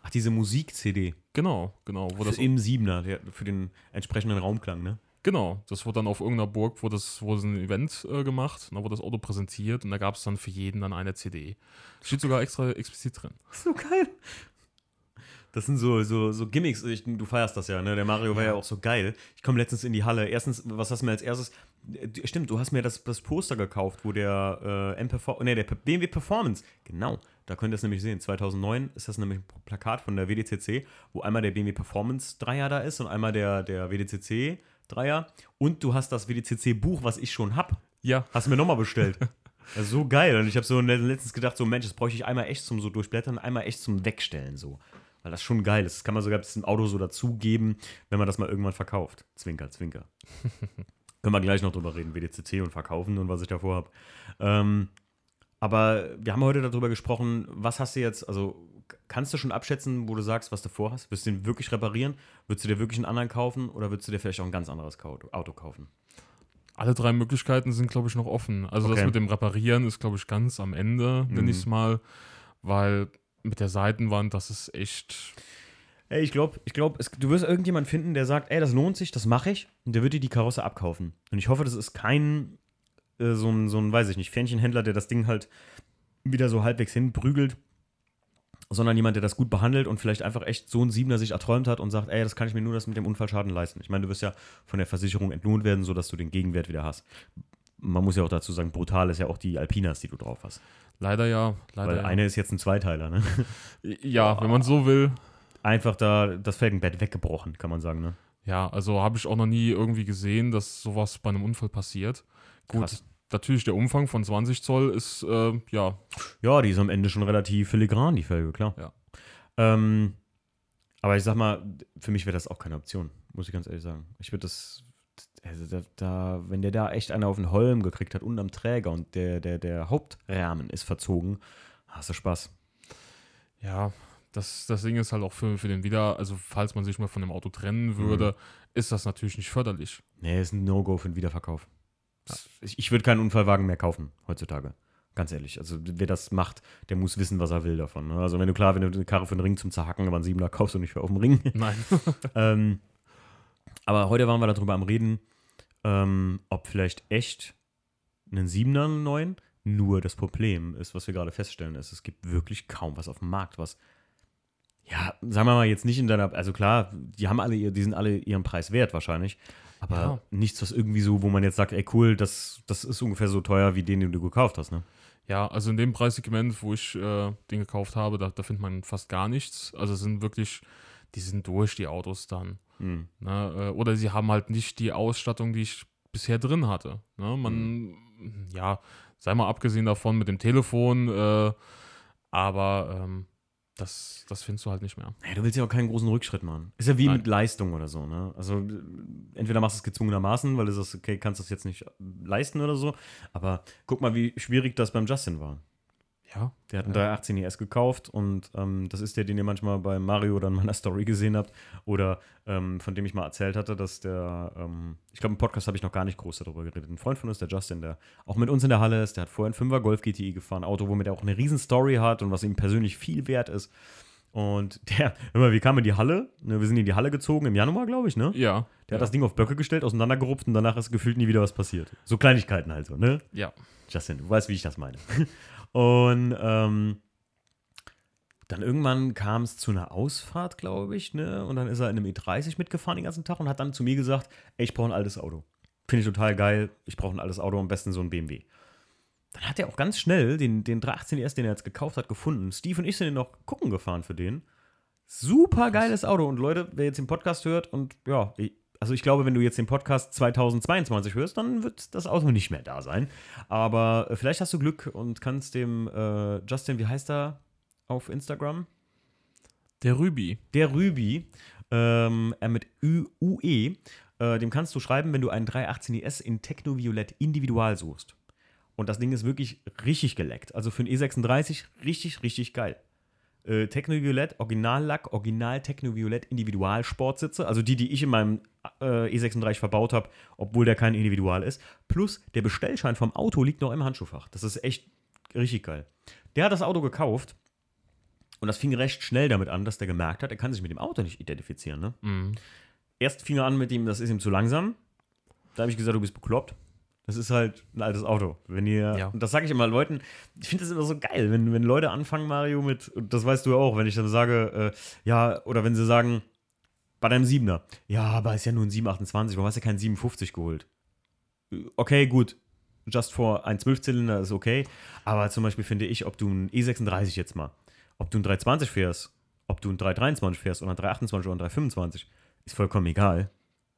Ach, diese Musik-CD. Genau, genau, wo das Im Siebener, der, für den entsprechenden Raumklang, ne? Genau, das wurde dann auf irgendeiner Burg, wo das, wo sie ein Event äh, gemacht, da wurde das Auto präsentiert und da gab es dann für jeden dann eine CD. Steht sogar extra explizit drin. So geil. Das sind so, so, so Gimmicks. Ich, du feierst das ja, ne? Der Mario war ja auch so geil. Ich komme letztens in die Halle. Erstens, was hast du mir als erstes? Äh, Stimmt, du hast mir das, das Poster gekauft, wo der äh, M-Perfor- nee, der BMW Performance, genau, da könnt ihr es nämlich sehen. 2009 ist das nämlich ein Plakat von der WDCC, wo einmal der BMW Performance Dreier da ist und einmal der, der WDCC Dreier. Und du hast das WDCC Buch, was ich schon hab. Ja, Hast du mir nochmal bestellt. Das ist so geil. Und ich habe so letztens gedacht, so Mensch, das bräuchte ich einmal echt zum so durchblättern, einmal echt zum Wegstellen so. Weil das schon geil ist. Das kann man sogar bis im Auto so dazugeben, wenn man das mal irgendwann verkauft. Zwinker, zwinker. Können wir gleich noch drüber reden, WDCC und verkaufen und was ich davor habe. Ähm, aber wir haben heute darüber gesprochen, was hast du jetzt, also kannst du schon abschätzen, wo du sagst, was du vorhast? Willst du den wirklich reparieren? Würdest du dir wirklich einen anderen kaufen oder würdest du dir vielleicht auch ein ganz anderes Auto kaufen? alle drei Möglichkeiten sind, glaube ich, noch offen. Also Okay. das mit dem Reparieren ist, glaube ich, ganz am Ende, nenne Mhm. ich es mal, weil mit der Seitenwand, das ist echt. Ey, ich glaube, ich glaub, es- du wirst irgendjemanden finden, der sagt, ey, das lohnt sich, das mache ich. Und der wird dir die Karosse abkaufen. Und ich hoffe, das ist kein äh, so ein, so ein, weiß ich nicht, Fähnchenhändler, der das Ding halt wieder so halbwegs hinprügelt, sondern jemand, der das gut behandelt und vielleicht einfach echt so ein Siebener sich erträumt hat und sagt, ey, das kann ich mir nur das mit dem Unfallschaden leisten. Ich meine, du wirst ja von der Versicherung entlohnt werden, sodass du den Gegenwert wieder hast. man muss ja auch dazu sagen, brutal ist ja auch die Alpinas, die du drauf hast. Leider ja. Leider Weil ja. eine ist jetzt ein Zweiteiler, ne? ja, wenn man so will. Einfach da das Felgenbett weggebrochen, kann man sagen, ne? Ja, also habe ich auch noch nie irgendwie gesehen, dass sowas bei einem Unfall passiert. Gut, Krass. natürlich der Umfang von 20 Zoll ist, äh, ja, Ja, die ist am Ende schon relativ filigran, die Felge, klar. Ja. Ähm, aber ich sag mal, für mich wäre das auch keine Option, muss ich ganz ehrlich sagen. Ich würde das, also da, da, wenn der da echt einer auf den Holm gekriegt hat, unten am Träger und der, der, der Hauptrahmen ist verzogen, hast du Spaß. ja, das, das Ding ist halt auch für, für den Wieder, also falls man sich mal von dem Auto trennen würde, ist das natürlich nicht förderlich. Nee, ist ein No-Go für den Wiederverkauf. Ich, ich würde keinen Unfallwagen mehr kaufen heutzutage. Ganz ehrlich. Also wer das macht, der muss wissen, was er will davon. ne? Also wenn du klar, wenn du eine Karre für einen Ring zum Zerhacken, aber einen Siebener kaufst du nicht für auf dem Ring. Nein. ähm, aber heute waren wir darüber am Reden, ähm, ob vielleicht echt einen Siebener, einen neuen. Nur das Problem ist, was wir gerade feststellen, ist, es gibt wirklich kaum was auf dem Markt, was ja, sagen wir mal jetzt nicht in deiner, also klar, die haben alle, die sind alle ihren Preis wert wahrscheinlich, aber Ja. nichts, was irgendwie so, wo man jetzt sagt, ey cool, das, das ist ungefähr so teuer wie den, den du gekauft hast, ne? Ja, also in dem Preissegment, wo ich äh, den gekauft habe, da, da findet man fast gar nichts. Also es sind wirklich, die sind durch, die Autos dann. Hm. Ne? Äh, Oder sie haben halt nicht die Ausstattung, die ich bisher drin hatte. Ne? Man, ja, sei mal abgesehen davon mit dem Telefon, äh, aber ähm, das, das findest du halt nicht mehr. Ja, du willst ja auch keinen großen Rückschritt machen. Ist ja wie Nein. mit Leistung oder so, ne? Also entweder machst du es gezwungenermaßen, weil du sagst, okay, kannst das jetzt nicht leisten oder so. Aber guck mal, wie schwierig das beim Justin war. Ja, Der hat einen Ja. 318 ES gekauft und ähm, das ist der, den ihr manchmal bei Mario oder in meiner Story gesehen habt oder ähm, von dem ich mal erzählt hatte, dass der, ähm, ich glaube im Podcast habe ich noch gar nicht groß darüber geredet. Ein Freund von uns, der Justin, der auch mit uns in der Halle ist, der hat vorher einen 5er Golf GTI gefahren, Auto, womit er auch eine riesen Story hat und was ihm persönlich viel wert ist. Und der, immer, wir kamen in die Halle, ne, wir sind in die Halle gezogen im Januar, glaube ich, ne? ja, Der ja. hat das Ding auf Böcke gestellt, auseinandergerupft und danach ist gefühlt nie wieder was passiert. So Kleinigkeiten halt so, ne? ja. Justin, du weißt, wie ich das meine. Und ähm, dann irgendwann kam es zu einer Ausfahrt, glaube ich, ne? Und dann ist er in einem E30 mitgefahren den ganzen Tag und hat dann zu mir gesagt, ey, ich brauche ein altes Auto. Finde ich total geil. Ich brauche ein altes Auto, am besten so ein BMW. Dann hat er auch ganz schnell den, den 318 ES, den er jetzt gekauft hat, gefunden. Steve und ich sind den noch gucken gefahren für den. Super geiles Auto. Und Leute, wer jetzt den Podcast hört und ja, also ich glaube, wenn du jetzt den Podcast 2022 hörst, dann wird das Auto nicht mehr da sein. Aber äh, vielleicht hast du Glück und kannst dem äh, Justin, wie heißt er auf Instagram? Der Rübi. Der Rübi, ähm, er mit Ü UE, äh, dem kannst du schreiben, wenn du einen 318 ES in Technoviolett individual suchst. Und das Ding ist wirklich richtig geleckt. Also für einen E36 richtig, richtig geil. Äh, Technoviolett, Originallack, Original Technoviolett Individual-Sportsitze, also die, die ich in meinem äh, E36 verbaut habe, obwohl der kein Individual ist. Plus der Bestellschein vom Auto liegt noch im Handschuhfach. Das ist echt richtig geil. Der hat das Auto gekauft und das fing recht schnell damit an, dass der gemerkt hat, er kann sich mit dem Auto nicht identifizieren. Ne? Mhm. Erst fing er an mit ihm, das ist ihm zu langsam. Da habe ich gesagt, du bist bekloppt. Das ist halt ein altes Auto. Wenn ihr, Ja. und das sage ich immer Leuten, ich finde das immer so geil, wenn, wenn Leute anfangen, Mario, mit, und das weißt du ja auch, wenn ich dann sage, äh, ja, oder wenn sie sagen, bei deinem Siebener, ja, aber ist ja nur ein 728, warum hast du keinen 57 geholt? Okay, gut, just for ein 12-Zylinder ist okay, aber zum Beispiel finde ich, ob du ein E36 jetzt mal, ob du ein 320 fährst, ob du ein 323 fährst oder ein 328 oder ein 325, ist vollkommen egal.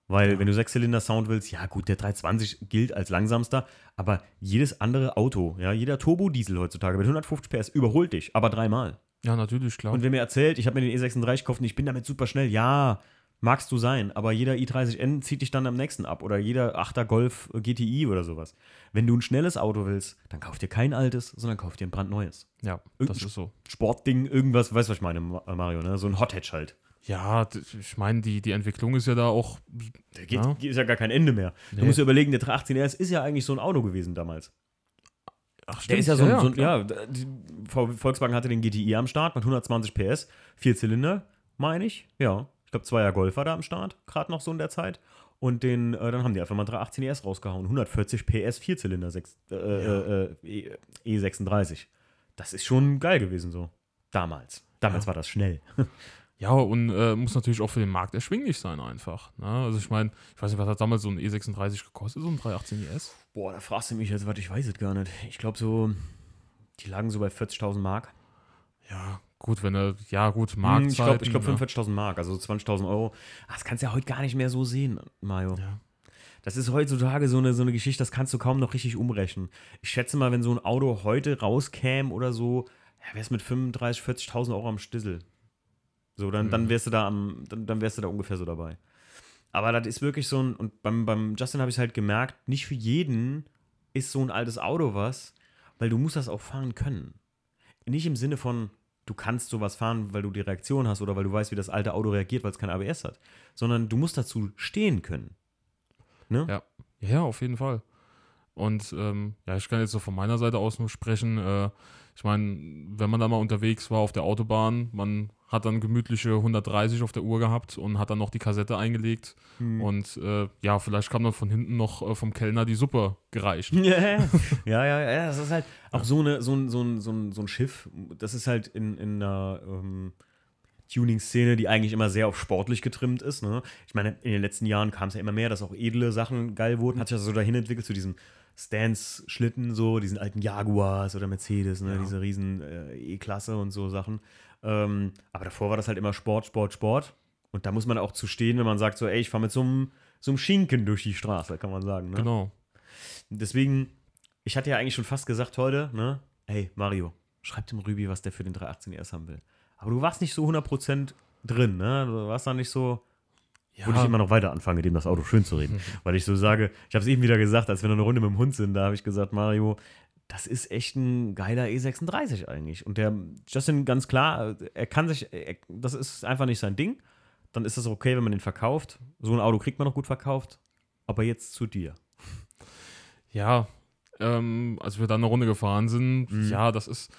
Weil, Ja. wenn du Sechszylinder-Sound willst, ja gut, der 320 gilt als langsamster, aber jedes andere Auto, ja, jeder Turbo-Diesel heutzutage mit 150 PS überholt dich, aber dreimal. Ja, natürlich, klar. Und wenn mir erzählt, ich habe mir den E36 gekauft und ich bin damit super schnell, ja, magst du sein, aber jeder i30N zieht dich dann am nächsten ab oder jeder 8er Golf GTI oder sowas. Wenn du ein schnelles Auto willst, dann kauf dir kein altes, sondern kauf dir ein brandneues. ja, Irgend- das ist so. Sportding, irgendwas, weißt du, was ich meine, Ma- Mario, ne? So ein Hot-Hatch halt. Ja, ich meine, die, die Entwicklung ist ja da auch. Der geht, Ja. ist ja gar kein Ende mehr. Du Nee. musst dir überlegen, der 318 RS ist ja eigentlich so ein Auto gewesen damals. Ach, Der ist ja so, ein- so ein, ja, Volkswagen hatte den GTI am Start mit 120 PS, vier Zylinder, meine ich. Ja, ich glaube, Zweier Golf war da am Start, gerade noch so in der Zeit. Und den, äh, dann haben die einfach mal 318 ES rausgehauen. 140 PS, Vierzylinder, sechs, äh, äh, äh, E36. Das ist schon geil gewesen so. Damals. Damals Ja. war das schnell. Ja, und äh, muss natürlich auch für den Markt erschwinglich sein einfach. Ne? Also ich meine, ich weiß nicht, was hat damals so ein E36 gekostet, so ein 318 IS? Boah, da fragst du mich jetzt, was ich weiß es gar nicht. Ich glaube so, die lagen so bei 40.000 Mark. Ja, gut, wenn er, ja gut, Hm, Marktzeiten. Ich glaube glaub ne? 45.000 Mark, also 20.000 Euro. Ah, Das kannst du ja heute gar nicht mehr so sehen, Mario. Ja. Das ist heutzutage so eine, so eine Geschichte, das kannst du kaum noch richtig umrechnen. Ich schätze mal, wenn so ein Auto heute rauskäme oder so, ja, wär's mit 35.000, 40.000 Euro am Stissel. So, dann, dann wärst du da am, dann, dann wärst du da ungefähr so dabei. Aber das ist wirklich so ein, und beim, beim Justin habe ich halt gemerkt, nicht für jeden ist so ein altes Auto was, weil du musst das auch fahren können. Nicht im Sinne von, du kannst sowas fahren, weil du die Reaktion hast oder weil du weißt, wie das alte Auto reagiert, weil es kein ABS hat, sondern du musst dazu stehen können. Ne? Ja. Ja, auf jeden Fall. Und ähm, ja, ich kann jetzt so von meiner Seite aus nur sprechen. Äh, ich meine, wenn man da mal unterwegs war auf der Autobahn, man hat dann gemütliche 130 auf der Uhr gehabt und hat dann noch die Kassette eingelegt. Hm. Und äh, ja, vielleicht kam dann von hinten noch äh, vom Kellner die Suppe gereicht. Ja, ja, ja, ja, ja, das ist halt auch so, eine, so, ein, so, ein, so, ein, so ein Schiff, das ist halt in, in einer ähm, Tuning-Szene, die eigentlich immer sehr auf sportlich getrimmt ist. Ne? Ich meine, in den letzten Jahren kam es ja immer mehr, dass auch edle Sachen geil wurden. Hat sich das so dahin entwickelt zu diesem Stance-Schlitten, so, diesen alten Jaguars oder Mercedes, ne? Ja. diese riesen äh, E-Klasse und so Sachen. Ähm, aber davor war das halt immer Sport, Sport, Sport. Und da muss man auch zu stehen, wenn man sagt, so, ey, ich fahre mit so einem, so einem Schinken durch die Straße, kann man sagen. Ne? Genau. Deswegen, ich hatte ja eigentlich schon fast gesagt heute, ne? Hey, Mario, schreib dem Rübi, was der für den 318 ES haben will. Aber du warst nicht so 100% drin, ne? Du warst da nicht so, Ja, wo ich immer noch weiter anfange, dem das Auto schön zu reden. Weil ich so sage, ich habe es eben wieder gesagt, als wir noch eine Runde mit dem Hund sind, da habe ich gesagt, Mario, das ist echt ein geiler E36 eigentlich. Und der Justin, ganz klar, er kann sich, er, das ist einfach nicht sein Ding. Dann ist das okay, wenn man den verkauft. So ein Auto kriegt man noch gut verkauft. Aber jetzt zu dir. Ja, ähm, als wir dann eine Runde gefahren sind, Mhm. ja, das ist,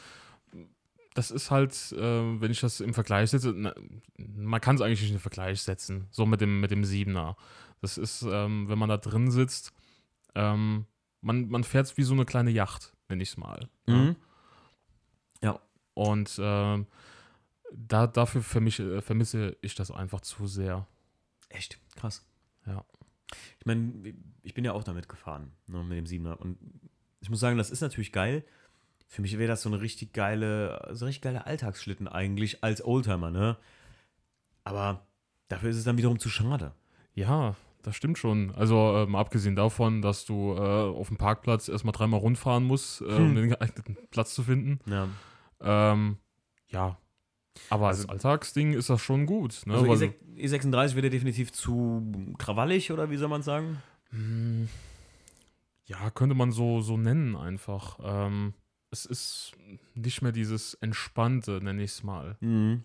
das ist halt, äh, wenn ich das im Vergleich setze, na, man kann es eigentlich nicht in den Vergleich setzen, so mit dem, mit dem Siebener. Das ist, ähm, wenn man da drin sitzt, ähm, man, man fährt wie so eine kleine Yacht, nenne ich es mal. Mhm. Und ähm, da, dafür vermische, äh, vermisse ich das einfach zu sehr. Echt? Krass. Ja. Ich meine, ich bin ja auch damit gefahren, ne, mit dem Siebener. Und ich muss sagen, das ist natürlich geil. Für mich wäre das so eine richtig geile, so richtig geile Alltagsschlitten eigentlich als Oldtimer, ne? Aber dafür ist es dann wiederum zu schade. Ja, das stimmt schon. Also ähm, abgesehen davon, dass du äh, auf dem Parkplatz erstmal dreimal rundfahren musst, äh, um Hm. den geeigneten Platz zu finden. Ja. Ähm, ja. Aber Also- als Alltagsding ist das schon gut. Ne? Also Weil- E6, E36 wird ja definitiv zu krawallig, oder wie soll man sagen? Hm, ja, könnte man so, so nennen einfach. Ähm, es ist nicht mehr dieses Entspannte, nenne ich es mal. Mhm.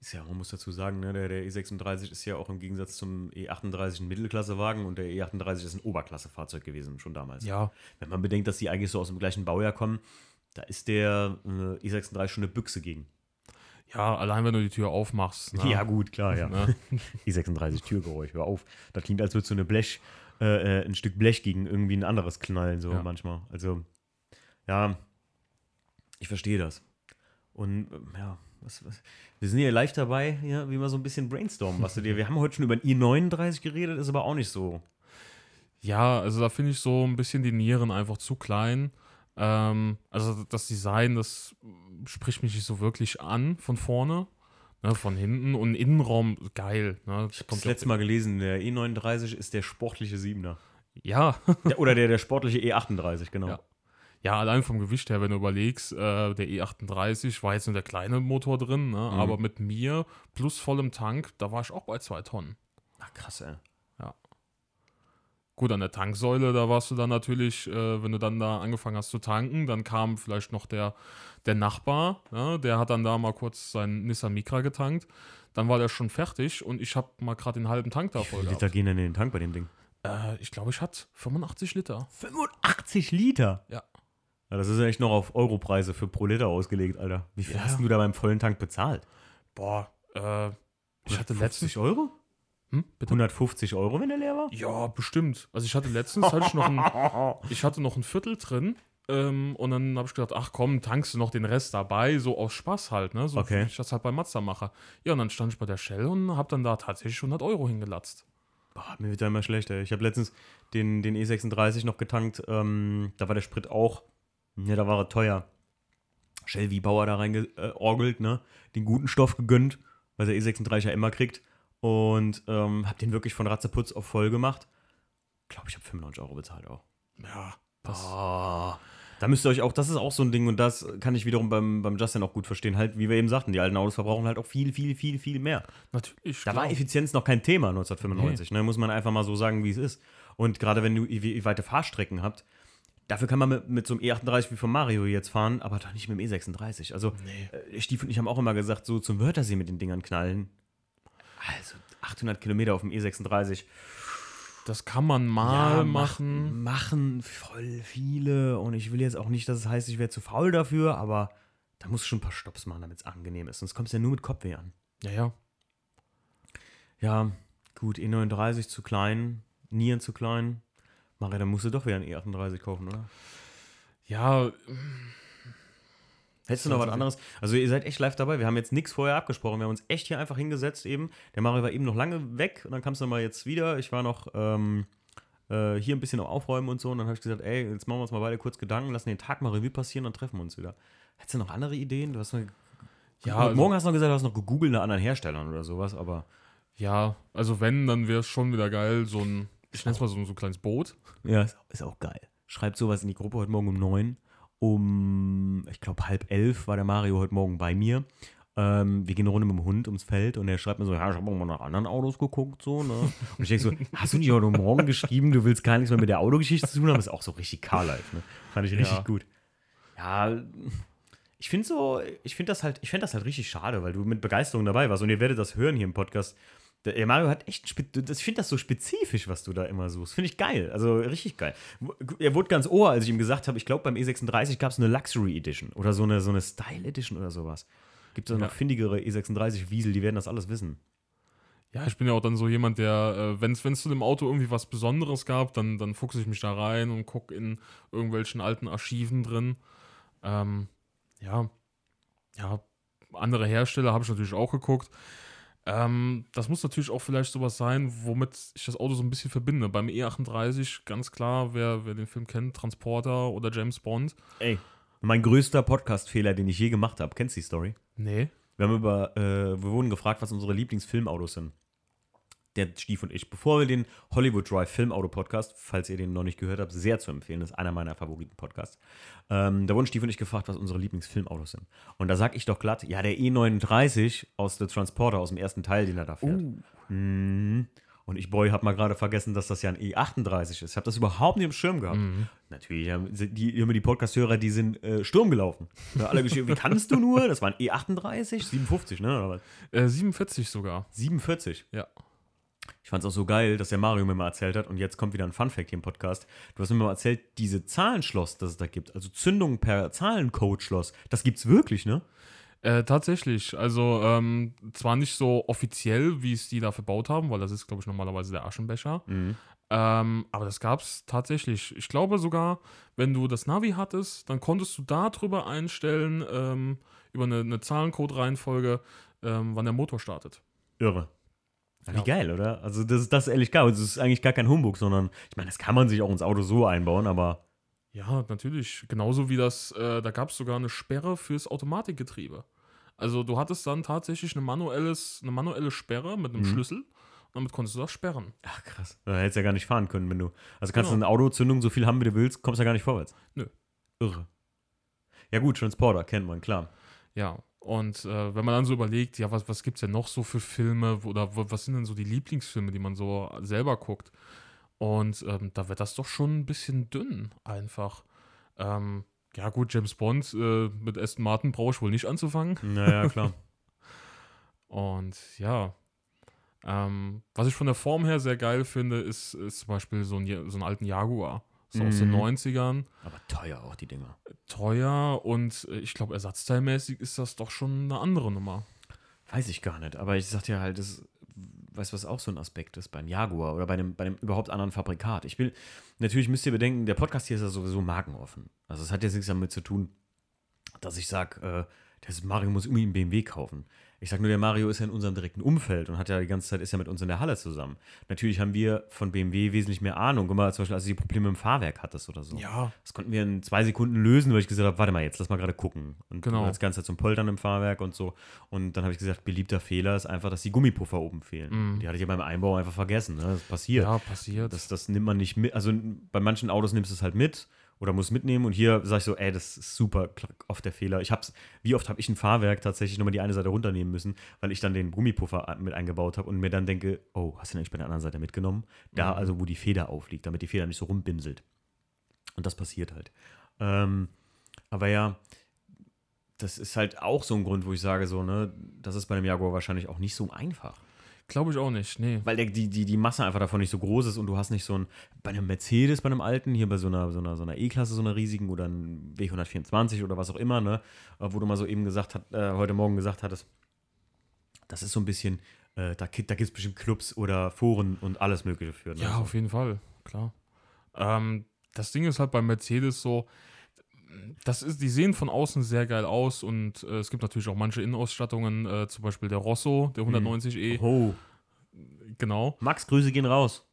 Ist ja, man muss dazu sagen, ne, der, der E36 ist ja auch im Gegensatz zum E38 ein Mittelklassewagen und der E38 ist ein Oberklassefahrzeug gewesen, schon damals. Ja, Wenn man bedenkt, dass die eigentlich so aus dem gleichen Baujahr kommen, da ist der äh, E36 schon eine Büchse gegen. ja, allein wenn du die Tür aufmachst. Ne? Ja, gut, klar, ja. Ne? E36 Türgeräusch, hör auf. Das klingt, als würdest du eine Blech, äh, äh, ein Stück Blech gegen irgendwie ein anderes knallen, so Ja. manchmal. Also, ja, ich verstehe das. Und ähm, ja, was, was, wir sind hier live dabei, ja, wie wir so ein bisschen brainstormen, was du dir. Wir haben heute schon über ein i39 geredet, ist aber auch nicht so. Ja, also da finde ich so ein bisschen die Nieren einfach zu klein. Ähm, also das Design, das spricht mich nicht so wirklich an von vorne, ne, von hinten und Innenraum geil. Ne, Ich habe das letzte Mal gelesen, der E39 ist der sportliche Siebener. Ja, Ja, oder der, der sportliche E38, genau. Ja. Ja, allein vom Gewicht her, wenn du überlegst, äh, der E38 war jetzt nur der kleine Motor drin, ne, Mhm. aber mit mir plus vollem Tank, da war ich auch bei zwei Tonnen. Ach, krass, ey. Gut, an der Tanksäule, da warst du dann natürlich, äh, wenn du dann da angefangen hast zu tanken, dann kam vielleicht noch der, der Nachbar, ja, der hat dann da mal kurz seinen Nissan Micra getankt. Dann war der schon fertig und ich habe mal gerade den halben Tank da Wie voll viele gehabt. Liter gehen denn in den Tank bei dem Ding? Äh, ich glaube, ich hatte 85 Liter. 85 Liter? Ja. Ja, das ist ja echt noch auf Europreise für pro Liter ausgelegt, Alter. Wie viel Ja. hast du da beim vollen Tank bezahlt? Boah, äh, ich hatte 50 letztens. Euro? Hm, bitte? 150 Euro, wenn der leer war? Ja, bestimmt. Also ich hatte letztens hatte ich noch ein, ich hatte noch ein Viertel drin Ähm, und dann habe ich gedacht, ach komm, tankst du noch den Rest dabei, so aus Spaß halt, ne? So Okay. wie ich das halt bei Mazda mache. Ja, und dann stand ich bei der Shell und habe dann da tatsächlich 100 Euro hingelatzt. Boah, mir wird da immer schlechter. Ich habe letztens den, den E36 noch getankt. Ähm, da war der Sprit auch, ja, da war er teuer. Shell wie Bauer da reingeorgelt, ne? Den guten Stoff gegönnt, was der E36 ja immer kriegt. Und ähm, hab den wirklich von Ratzeputz auf voll gemacht. Glaube ich, habe 95 Euro bezahlt auch. Ja, das, Oh, da müsst ihr euch auch, das ist auch so ein Ding und das kann ich wiederum beim, beim Justin auch gut verstehen. Halt, wie wir eben sagten, die alten Autos verbrauchen halt auch viel, viel, viel, viel mehr. natürlich. Da war klar. Effizienz noch kein Thema 1995, ne? muss man einfach mal so sagen, wie es ist. Und gerade wenn du wie weite Fahrstrecken habt, dafür kann man mit, mit so einem E38 wie von Mario jetzt fahren, aber doch nicht mit dem E36. Also Nee. äh, Stief und ich haben auch immer gesagt, so zum Wörthersee mit den Dingern knallen. Also 800 Kilometer auf dem E36. Das kann man mal Ja, machen. Machen voll viele und ich will jetzt auch nicht, dass es heißt, ich wäre zu faul dafür, aber da musst du schon ein paar Stops machen, damit es angenehm ist. Sonst kommst du ja nur mit Kopfweh an. Ja, ja. Ja, gut, E39 zu klein, Nieren zu klein. Maria, dann musst du doch wieder ein E38 kaufen, oder? Ja, Hättest du noch was anderes? Also ihr seid echt live dabei. Wir haben jetzt nichts vorher abgesprochen. Wir haben uns echt hier einfach hingesetzt eben. Der Mario war eben noch lange weg und dann kamst du mal jetzt wieder. Ich war noch ähm, äh, hier ein bisschen am Aufräumen und so. Und dann habe ich gesagt, ey, jetzt machen wir uns mal beide kurz Gedanken, lassen den Tag mal Revue passieren, dann treffen wir uns wieder. Hättest du noch andere Ideen? Du hast noch, Ja, also- Morgen hast du noch gesagt, du hast noch gegoogelt nach anderen Herstellern oder sowas, aber ja, also wenn, dann wäre es schon wieder geil, so ein, ich nenne es mal so, so ein kleines Boot. Ja, ist, ist auch geil. Schreibt sowas in die Gruppe heute Morgen um neun. Um, ich glaube, halb elf war der Mario heute Morgen bei mir. Ähm, wir gehen eine Runde mit dem Hund ums Feld und er schreibt mir so, ja, ich habe mal nach anderen Autos geguckt, so, ne? Und ich denke so, hast du nicht heute Morgen geschrieben, du willst gar nichts mehr mit der Autogeschichte zu tun haben? Das ist auch so richtig Car-Life, ne? Fand ich richtig Ja. gut. Ja, ich finde so, ich finde das halt, ich finde das halt richtig schade, weil du mit Begeisterung dabei warst und ihr werdet das hören hier im Podcast. Der Mario hat echt, ich finde das so spezifisch, was du da immer suchst. Finde ich geil, also richtig geil. Er wurde ganz ohr, als ich ihm gesagt habe, ich glaube beim E36 gab es eine Luxury Edition oder so eine, so eine Style Edition oder sowas. Gibt es noch Ja. findigere E36 Wiesel, die werden das alles wissen. Ja, ich bin ja auch dann so jemand, der, äh, wenn es zu dem Auto irgendwie was Besonderes gab, dann, dann fuchse ich mich da rein und gucke in irgendwelchen alten Archiven drin. Ähm, ja, ja, andere Hersteller habe ich natürlich auch geguckt. Ähm, das muss natürlich auch vielleicht sowas sein, womit ich das Auto so ein bisschen verbinde. Beim E38 ganz klar, wer, wer den Film kennt, Transporter oder James Bond. Ey, mein größter Podcast-Fehler, den ich je gemacht habe, kennst du die Story? Nee. Wir haben über, äh, wir wurden gefragt, was unsere Lieblingsfilmautos sind. Der Stief und ich. Bevor wir den Hollywood Drive Filmauto Podcast, falls ihr den noch nicht gehört habt, sehr zu empfehlen, das ist einer meiner Favoriten-Podcasts. Ähm, da wurden Stief und ich gefragt, was unsere Lieblingsfilmautos sind. Und da sag ich doch glatt, ja, der E39 aus The Transporter, aus dem ersten Teil, den er da fährt. Mhm. Und ich, Boy, hab mal gerade vergessen, dass das ja ein E38 ist. Ich habe das überhaupt nicht im Schirm gehabt. Natürlich, haben die, immer die Podcast-Hörer, die sind äh, Sturm gelaufen. Alle geschrieben, wie kannst du nur? Das war ein E38, 57, ne? Oder was? Äh, 47 sogar. 47. Ja. Ich fand es auch so geil, dass der Mario mir mal erzählt hat, und jetzt kommt wieder ein Fun-Fact hier im Podcast. Du hast mir mal erzählt, diese Zahlenschloss, das es da gibt, also Zündung per Zahlencode-Schloss, das gibt's wirklich, ne? Äh, tatsächlich. Also ähm, zwar nicht so offiziell, wie es die da verbaut haben, weil das ist, glaube ich, normalerweise der Aschenbecher. Ähm, aber das gab es tatsächlich. Ich glaube sogar, wenn du das Navi hattest, dann konntest du darüber einstellen, ähm, über eine, eine Zahlencode-Reihenfolge, ähm, wann der Motor startet. Irre. Wie geil, oder? Also, das ist das ist ehrlich geil. Es ist eigentlich gar kein Humbug, sondern, ich meine, das kann man sich auch ins Auto so einbauen, aber. Ja, natürlich. Genauso wie das, äh, da gab es sogar eine Sperre fürs Automatikgetriebe. Also du hattest dann tatsächlich eine, manuelles, eine manuelle Sperre mit einem Mhm. Schlüssel. Und damit konntest du das sperren. Ach, krass. Da hättest du ja gar nicht fahren können, wenn du. Also, kannst du Genau. eine Autozündung so viel haben, wie du willst, kommst ja gar nicht vorwärts. Nö. Irre. Ja, gut, Transporter kennt man, klar. Ja, und äh, wenn man dann so überlegt, ja, was, was gibt es denn noch so für Filme oder was sind denn so die Lieblingsfilme, die man so selber guckt? Und ähm, da wird das doch schon ein bisschen dünn, einfach. Ähm, ja, gut, James Bond äh, mit Aston Martin brauche ich wohl nicht anzufangen. Naja, klar. Und ja, ähm, was ich von der Form her sehr geil finde, ist, ist zum Beispiel so, ein, so einen alten Jaguar. So aus den Mhm. 90ern. aber teuer auch, die Dinger. Teuer und äh, ich glaube, ersatzteilmäßig ist das doch schon eine andere Nummer. Weiß ich gar nicht, aber ich sag dir halt, das, weißt du, was auch so ein Aspekt ist beim Jaguar oder bei einem, bei einem überhaupt anderen Fabrikat? Ich will, natürlich müsst ihr bedenken, der Podcast hier ist ja sowieso markenoffen. Also es hat jetzt nichts damit zu tun, dass ich sage, äh, das Mario muss irgendwie einen BMW kaufen. Ich sage nur, der Mario ist ja in unserem direkten Umfeld und hat ja die ganze Zeit, ist ja mit uns in der Halle zusammen. Natürlich haben wir von BMW wesentlich mehr Ahnung. Guck mal, zum Beispiel, als du die Probleme im Fahrwerk hattest oder so. Ja. Das konnten wir in zwei Sekunden lösen, weil ich gesagt habe, warte mal jetzt, lass mal gerade gucken. Und Genau. das Ganze zum Poltern im Fahrwerk und so. Und dann habe ich gesagt, beliebter Fehler ist einfach, dass die Gummipuffer oben fehlen. Die hatte ich ja beim Einbau einfach vergessen. Ne? Das passiert. Ja, passiert. Das, das nimmt man nicht mit. Also bei manchen Autos nimmst du es halt mit oder musst mitnehmen. Und hier sage ich so, ey, das ist super oft der Fehler. Ich hab's, wie oft habe ich ein Fahrwerk tatsächlich nochmal die eine Seite runternehmen müssen, weil ich dann den Gummipuffer mit eingebaut habe und mir dann denke, oh, hast du den eigentlich bei der anderen Seite mitgenommen? Da also, wo die Feder aufliegt, damit die Feder nicht so rumbimselt. Und das passiert halt. Ähm, aber ja, das ist halt auch so ein Grund, wo ich sage, so, ne, das ist bei einem Jaguar wahrscheinlich auch nicht so einfach. Glaube ich auch nicht, nee. Weil der, die, die, die Masse einfach davon nicht so groß ist und du hast nicht so ein, bei einem Mercedes, bei einem alten, hier bei so einer, so einer, so einer E-Klasse, so einer riesigen oder ein W124 oder was auch immer, ne, äh, wo du mal so eben gesagt hast, äh, heute Morgen gesagt hattest, das ist so ein bisschen, äh, da, da gibt es bestimmt Clubs oder Foren und alles Mögliche für. Ne? Ja, auf jeden Fall, klar. Ähm, das Ding ist halt bei Mercedes so, das ist, die sehen von außen sehr geil aus und äh, es gibt natürlich auch manche Innenausstattungen, äh, zum Beispiel der Rosso, der 190e, Oh, genau. Max, Grüße gehen raus.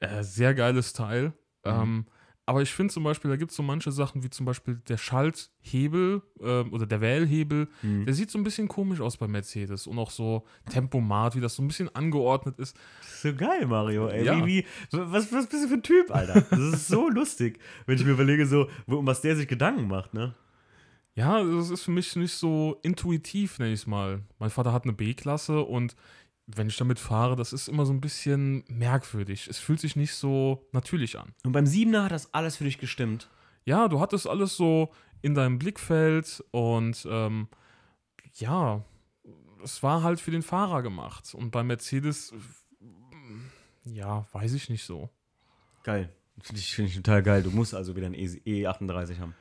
Äh, sehr geiles Teil. Mhm. Ähm, aber ich finde zum Beispiel, da gibt es so manche Sachen wie zum Beispiel der Schalthebel ähm, oder der Wählhebel. Mhm. Der sieht so ein bisschen komisch aus bei Mercedes und auch so Tempomat, wie das so ein bisschen angeordnet ist. Ist so geil, Mario, ey. Ja. Wie, was, was bist du für ein Typ, Alter? Das ist so lustig, wenn ich mir überlege, so, um was der sich Gedanken macht, ne? Ja, das ist für mich nicht so intuitiv, nenne ich es mal. Mein Vater hat eine B-Klasse und wenn ich damit fahre, das ist immer so ein bisschen merkwürdig. Es fühlt sich nicht so natürlich an. Und beim Siebener hat das alles für dich gestimmt. Ja, du hattest alles so in deinem Blickfeld und ähm, ja, es war halt für den Fahrer gemacht. Und bei Mercedes, ja, weiß ich nicht so. Geil. Finde ich, find ich total geil. Du musst also wieder ein E- E38 haben.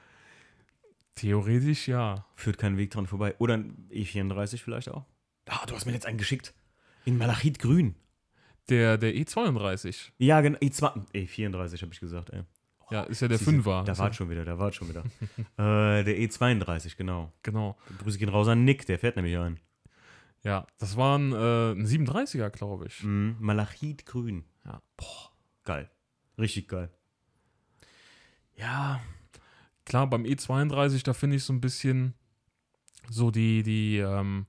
Theoretisch ja. Führt keinen Weg dran vorbei. Oder ein E34 vielleicht auch. Ah, du hast mir jetzt einen geschickt. In Malachitgrün. Der, der E32, Ja, genau. E2, E34 habe ich gesagt, ey. ja, ist ja der Siehste, Fünfer. Da Ist war schon wieder, da war schon wieder. äh, der E32, genau. Genau. Grüße gehen raus an Nick, der fährt nämlich ein. Ja, das war ein, äh, ein 37er, glaube ich. Mhm. Malachitgrün. Ja. Boah, geil. Richtig geil. Ja, Klar, beim E32, da finde ich so ein bisschen so die, die, ähm,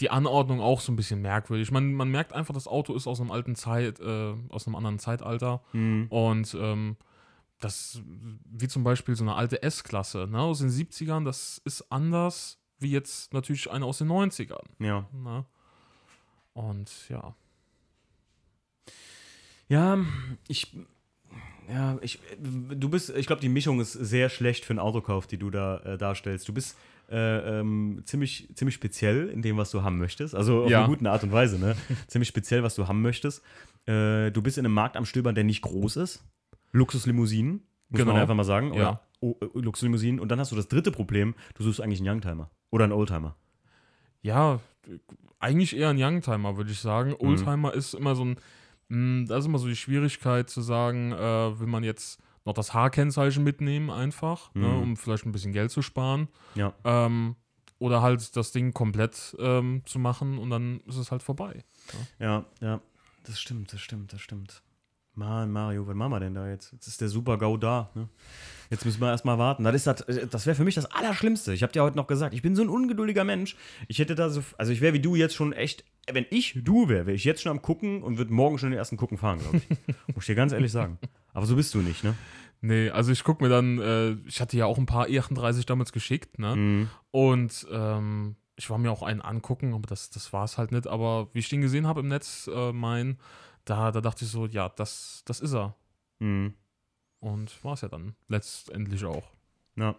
die Anordnung auch so ein bisschen merkwürdig. Man, man merkt einfach, das Auto ist aus einem alten Zeit, äh, aus einem anderen Zeitalter. mhm. Und ähm, das, wie zum Beispiel so eine alte S-Klasse, ne, aus den 70ern, das ist anders wie jetzt natürlich eine aus den 90ern. ja. Ne? Und ja. Ja, ich. Ja, ich. Du bist. Ich glaube, die Mischung ist sehr schlecht für einen Autokauf, die du da äh, darstellst. Du bist äh, ähm, ziemlich, ziemlich speziell in dem, was du haben möchtest. Also auf Ja. eine gute Art und Weise, ne? ziemlich speziell, was du haben möchtest. Äh, du bist in einem Markt am Stöbern, der nicht groß ist. Luxuslimousinen, muss Genau. man einfach mal sagen. Oder Ja. äh, Luxuslimousinen. Und dann hast du das dritte Problem, du suchst eigentlich einen Youngtimer. Oder einen Oldtimer. Ja, eigentlich eher ein Youngtimer, würde ich sagen. Oldtimer ist immer so ein, mh, da ist immer so die Schwierigkeit zu sagen, äh, will man jetzt noch das H-Kennzeichen mitnehmen einfach, ne, Mhm. um vielleicht ein bisschen Geld zu sparen. Ja. Ähm, oder halt das Ding komplett ähm, zu machen und dann ist es halt vorbei. Ja, ja. Das stimmt, das stimmt, das stimmt. Mann, Mario, was machen wir denn da jetzt? Jetzt ist der Super-GAU da. Ne? Jetzt müssen wir erstmal warten. Das, ist das, das wäre für mich das Allerschlimmste. Ich habe dir heute noch gesagt, ich bin so ein ungeduldiger Mensch. Ich hätte da so, also ich wäre wie du jetzt schon echt, wenn ich du wäre, wäre ich jetzt schon am Gucken und würde morgen schon den ersten Gucken fahren, glaube ich. Muss ich dir ganz ehrlich sagen. Aber so bist du nicht, ne? Nee, also ich gucke mir dann, äh, ich hatte ja auch ein paar E38 damals geschickt, ne? Mhm. Und ähm, ich war mir auch einen angucken, aber das, das war es halt nicht. Aber wie ich den gesehen habe im Netz, äh, mein, da, da dachte ich so, ja, das, das ist er. Mhm. Und war es ja dann letztendlich auch. Ja.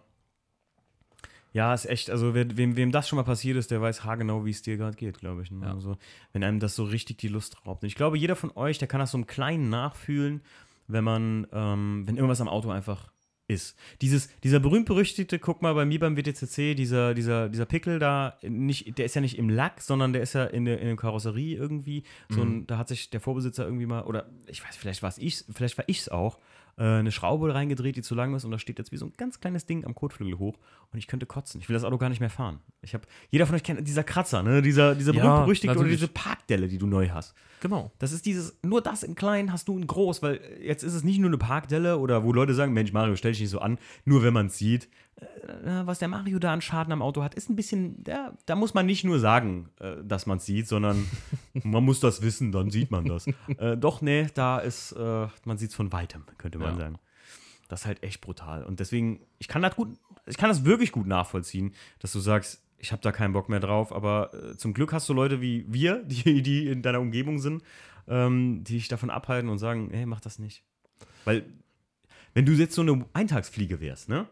Ja, ist echt, also wer, wem, wem das schon mal passiert ist, der weiß haargenau, wie es dir gerade geht, glaube ich. Ne? Ja. Also, wenn einem das so richtig die Lust raubt. Und ich glaube, jeder von euch, der kann das so im Kleinen nachfühlen, wenn man, ähm, wenn irgendwas am Auto einfach ist. Dieses, dieser berühmt-berüchtigte, guck mal bei mir beim WTCC, dieser, dieser, dieser Pickel da, nicht, der ist ja nicht im Lack, sondern der ist ja in der, in der Karosserie irgendwie. So ein, da hat sich der Vorbesitzer irgendwie mal, oder ich weiß, vielleicht war es ich, vielleicht war ich es auch, äh, eine Schraube reingedreht, die zu lang ist und da steht jetzt wie so ein ganz kleines Ding am Kotflügel hoch und ich könnte kotzen. Ich will das Auto gar nicht mehr fahren. Ich habe, jeder von euch kennt dieser Kratzer, ne? Dieser, dieser Ja, berühmt-berüchtigte oder natürlich. diese Parkdelle, die du neu hast. Genau. Das ist dieses, nur das in klein hast du in groß, weil jetzt ist es nicht nur eine Parkdelle oder wo Leute sagen, Mensch, Mario, stell dich nicht so an, nur wenn man es sieht. Äh, was der Mario da an Schaden am Auto hat, ist ein bisschen, ja, da muss man nicht nur sagen, äh, dass man es sieht, sondern man muss das wissen, dann sieht man das. äh, doch, nee, da ist, äh, man sieht es von weitem, könnte man Ja. sagen. Das ist halt echt brutal. Und deswegen, ich kann das gut, ich kann das wirklich gut nachvollziehen, dass du sagst, ich habe da keinen Bock mehr drauf, aber äh, zum Glück hast du Leute wie wir, die, die in deiner Umgebung sind, ähm, die dich davon abhalten und sagen, hey, mach das nicht. Weil, wenn du jetzt so eine Eintagsfliege wärst, ne?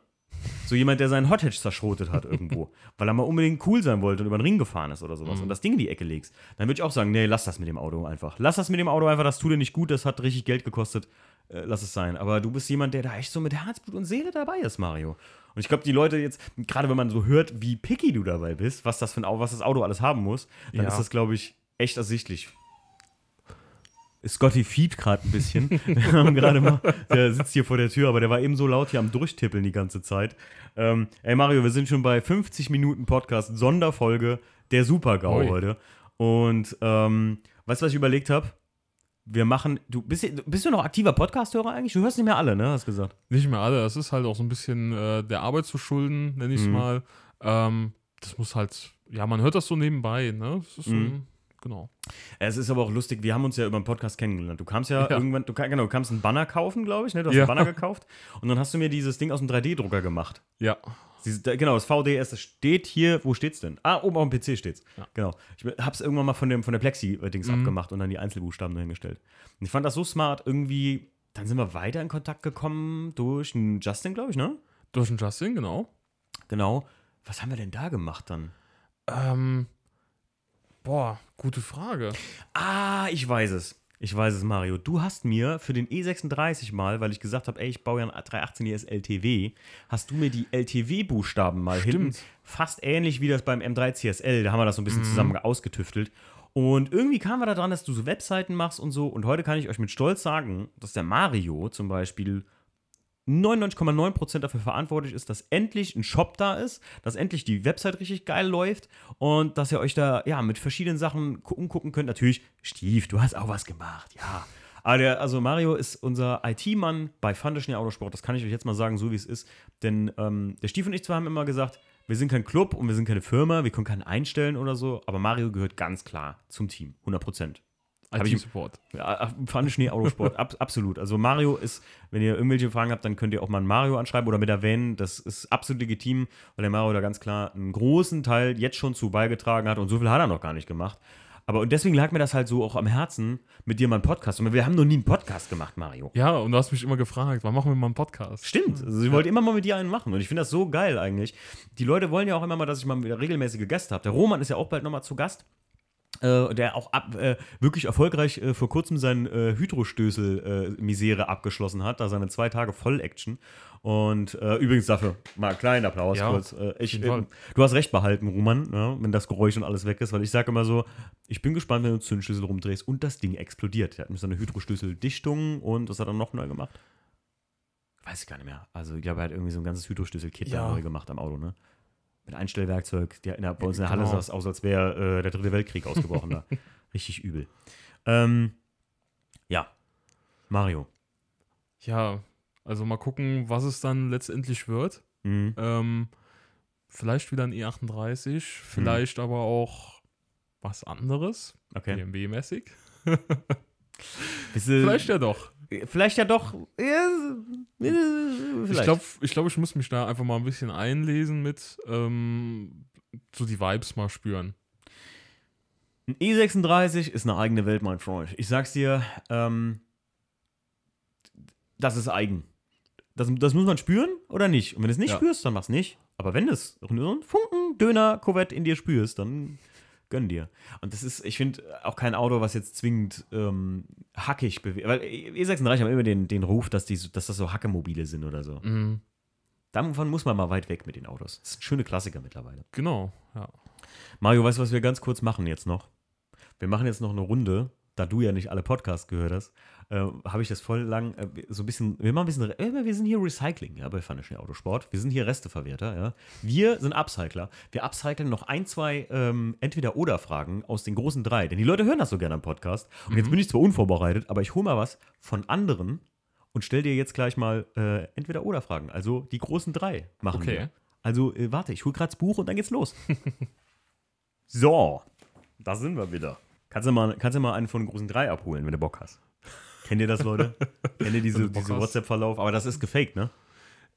So jemand, der seinen Hothatch zerschrotet hat irgendwo, weil er mal unbedingt cool sein wollte und über den Ring gefahren ist oder sowas und das Ding in die Ecke legst, dann würde ich auch sagen, nee, lass das mit dem Auto einfach. Lass das mit dem Auto einfach, das tut dir nicht gut, das hat richtig Geld gekostet, äh, lass es sein. Aber du bist jemand, der da echt so mit Herzblut und Seele dabei ist, Mario. Und ich glaube, die Leute jetzt, gerade wenn man so hört, wie picky du dabei bist, was das für ein Auto, was das Auto alles haben muss, dann Ja. ist das, glaube ich, echt ersichtlich. Scotty fiebt gerade ein bisschen. Wir haben gerade mal, der sitzt hier vor der Tür, aber der war eben so laut hier am Durchtippeln die ganze Zeit. Ähm, ey Mario, wir sind schon bei 50 Minuten Podcast, Sonderfolge der Super-GAU Ui. heute. Und ähm, weißt du, was ich überlegt habe? Wir machen, du bist, bist du noch aktiver Podcast-Hörer eigentlich? Du hörst nicht mehr alle, ne? Hast gesagt. Nicht mehr alle. Das ist halt auch so ein bisschen äh, der Arbeit zu schulden, nenne ich es Mhm. mal. Ähm, das muss halt, ja, man hört das so nebenbei, ne? Das ist so, Mhm. Genau. Es ist aber auch lustig, wir haben uns ja über einen Podcast kennengelernt. Du kamst ja, Ja. irgendwann, du, genau, du kamst einen Banner kaufen, glaube ich, ne? Du hast Ja. einen Banner gekauft und dann hast du mir dieses Ding aus dem 3D-Drucker gemacht. Ja. Dieses, genau, das VDS, das steht hier, wo steht's denn? Ah, oben auf dem PC steht's. Ja. Genau. Ich hab's irgendwann mal von, dem, von der Plexi-Dings Mhm. abgemacht und dann die Einzelbuchstaben dahingestellt. Und ich fand das so smart, irgendwie, dann sind wir weiter in Kontakt gekommen durch einen Justin, glaube ich, ne? Durch den Justin, genau. Genau. Was haben wir denn da gemacht dann? Ähm, boah, gute Frage. Ah, ich weiß es. Ich weiß es, Mario. Du hast mir für den E36 mal, weil ich gesagt habe, ey, ich baue ja ein 318 ES LTW, hast du mir die LTW-Buchstaben mal hinten, fast ähnlich wie das beim M3 CSL, da haben wir das so ein bisschen zusammen ausgetüftelt. Und irgendwie kamen wir da dran, dass du so Webseiten machst und so. Und heute kann ich euch mit Stolz sagen, dass der Mario zum Beispiel 99,9% dafür verantwortlich ist, dass endlich ein Shop da ist, dass endlich die Website richtig geil läuft und dass ihr euch da ja mit verschiedenen Sachen gu- umgucken könnt. Natürlich, Stief, du hast auch was gemacht, ja. Der, also Mario ist unser IT-Mann bei Fandeschnee Autosport, das kann ich euch jetzt mal sagen, so wie es ist. Denn ähm, der Stief und ich zwar haben immer gesagt, wir sind kein Club und wir sind keine Firma, wir können keinen einstellen oder so, aber Mario gehört ganz klar zum Team, 100%. Hab ich- IT-Support. Ja, Pfanne-Schnee, Autosport, ab, absolut. Also Mario ist, wenn ihr irgendwelche Fragen habt, dann könnt ihr auch mal einen Mario anschreiben oder mit erwähnen. Das ist absolut legitim, weil der Mario da ganz klar einen großen Teil jetzt schon zu beigetragen hat und so viel hat er noch gar nicht gemacht. Aber und deswegen lag mir das halt so auch am Herzen, mit dir mal einen Podcast. Und wir haben noch nie einen Podcast gemacht, Mario. Ja, und du hast mich immer gefragt, wann machen wir mal einen Podcast? Stimmt. Also ich wollte immer mal mit dir einen machen. Und ich finde das so geil eigentlich. Die Leute wollen ja auch immer mal, dass ich mal wieder regelmäßige Gäste habe. Der Roman ist ja auch bald nochmal zu Gast. Äh, der auch ab, äh, wirklich erfolgreich äh, vor kurzem sein äh, Hydrostößel-Misere abgeschlossen hat, da seine zwei Tage Voll-Action. Und äh, übrigens dafür mal einen kleinen Applaus Ja, kurz. Äh, ich, jeden Fall. äh, du hast recht behalten, Roman, ja, wenn das Geräusch und alles weg ist, weil ich sage immer so, ich bin gespannt, wenn du Zündschlüssel rumdrehst und das Ding explodiert. Der hat nämlich seine Hydrostößel-Dichtung und was hat er noch neu gemacht? Weiß ich gar nicht mehr. Also ich glaube, er hat irgendwie so ein ganzes Hydrostößel-Kit Ja. neu gemacht am Auto, ne? Mit Einstellwerkzeug. Der, in der, bei uns in der Halle sah es aus, als wäre äh, der dritte Weltkrieg ausgebrochen da. Richtig übel. Ähm, ja. Mario. Ja, also mal gucken, was es dann letztendlich wird. Mhm. Ähm, vielleicht wieder ein E38, vielleicht aber auch was anderes. Okay. BMW-mäßig. Vielleicht ja doch. vielleicht ja doch. Ja, vielleicht. Ich glaube, ich, glaub, ich muss mich da einfach mal ein bisschen einlesen mit, ähm, so die Vibes mal spüren. Ein E36 ist eine eigene Welt, mein Freund. Ich sag's dir, ähm, das ist eigen. Das, das muss man spüren oder nicht? Und wenn du es nicht Ja. spürst, dann mach's nicht. Aber wenn du es so einen Funken Döner Corvette in dir spürst, dann Gönn dir. Und das ist, ich finde, auch kein Auto, was jetzt zwingend ähm, hackig bewegt. Weil E36 haben immer den, den Ruf, dass, die, dass das so Hackemobile sind oder so. Mhm. Davon muss man mal weit weg mit den Autos. Das sind schöne Klassiker mittlerweile. Genau, ja. Mario, weißt du, was wir ganz kurz machen jetzt noch? Wir machen jetzt noch eine Runde, da du ja nicht alle Podcasts gehört hast, äh, habe ich das voll lang, äh, so ein bisschen, wir machen ein bisschen, äh, wir sind hier Recycling, ja, bei Funny Autosport. Wir sind hier Resteverwerter, ja. Wir sind Upcycler. Wir upcyclen noch ein, zwei ähm, Entweder-Oder-Fragen aus den großen drei, denn die Leute hören das so gerne am Podcast. Und jetzt bin ich zwar unvorbereitet, aber ich hole mal was von anderen und stell dir jetzt gleich mal äh, Entweder-Oder-Fragen. Also die großen drei machen Okay. wir. Also äh, warte, ich hole gerade das Buch und dann geht's los. so, da sind wir wieder. Kannst du mal, kannst du mal einen von den großen drei abholen, wenn du Bock hast. Kennt ihr das, Leute? Kennt ihr diese, diese. WhatsApp-Verlauf? Aber das ist gefaked, ne?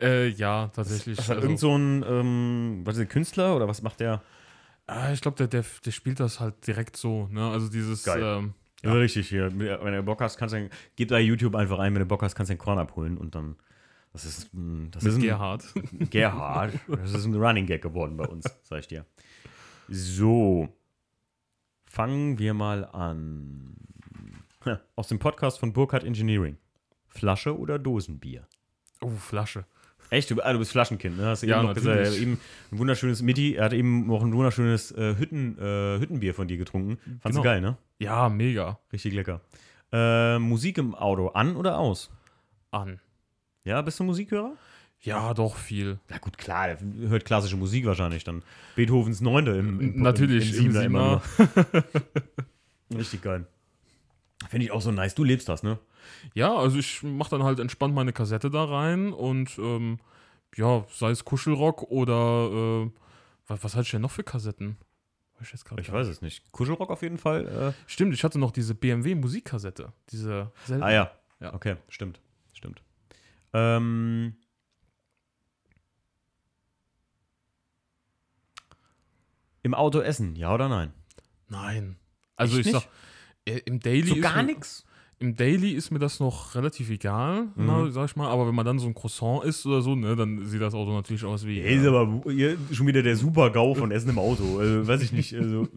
Äh, ja, tatsächlich. Das hat also- irgend so ein, ähm, was ist der Künstler oder was macht der? Ah, ich glaube, der, der, der spielt das halt direkt so, ne? Also dieses, Geil. ähm, Ja. Richtig hier. Wenn du Bock hast, kannst du, gib bei YouTube einfach ein, wenn du Bock hast, kannst du den Korn abholen und dann, das ist, ein- das ist mit ein, Gerhard. Gerhard. Das ist ein Running Gag geworden bei uns, sag ich dir. So. Fangen wir mal an. Aus dem Podcast von Burkhardt Engineering. Flasche oder Dosenbier? Oh, Flasche. Echt? Du, ah, du bist Flaschenkind, ne? Hast du Ja, eben noch gesagt. Er hat natürlich. eben ein wunderschönes Midi, er hat eben noch ein wunderschönes äh, Hütten, äh, Hüttenbier von dir getrunken. Fandst Genau. du geil, ne? Ja, mega. Richtig lecker. Äh, Musik im Auto, an oder aus? An. Ja, bist du Musikhörer? Ja, doch viel. Ja gut, klar, der hört klassische Musik wahrscheinlich dann. Beethovens Neunte im, im Natürlich, im, im Siebener immer. Richtig geil. Finde ich auch so nice. Du lebst das, ne? Ja, also ich mache dann halt entspannt meine Kassette da rein und ähm, ja, sei es Kuschelrock oder äh, was, was hatte ich denn noch für Kassetten? Ich Ich weiß es nicht. Kuschelrock auf jeden Fall. Äh. Stimmt, ich hatte noch diese BMW Musikkassette. Diese seltene. ah ja. Ja. Okay, stimmt. Stimmt. Ähm, Im Auto essen, ja oder nein? Nein. Also Echt ich nicht? sag, äh, im Daily So ist gar nichts? Im Daily ist mir das noch relativ egal, Mhm. na, sag ich mal. Aber wenn man dann so ein Croissant isst oder so, ne, dann sieht das Auto natürlich aus wie. Ey, ist aber schon wieder der Super-GAU von Essen im Auto. Also, weiß ich nicht. Also,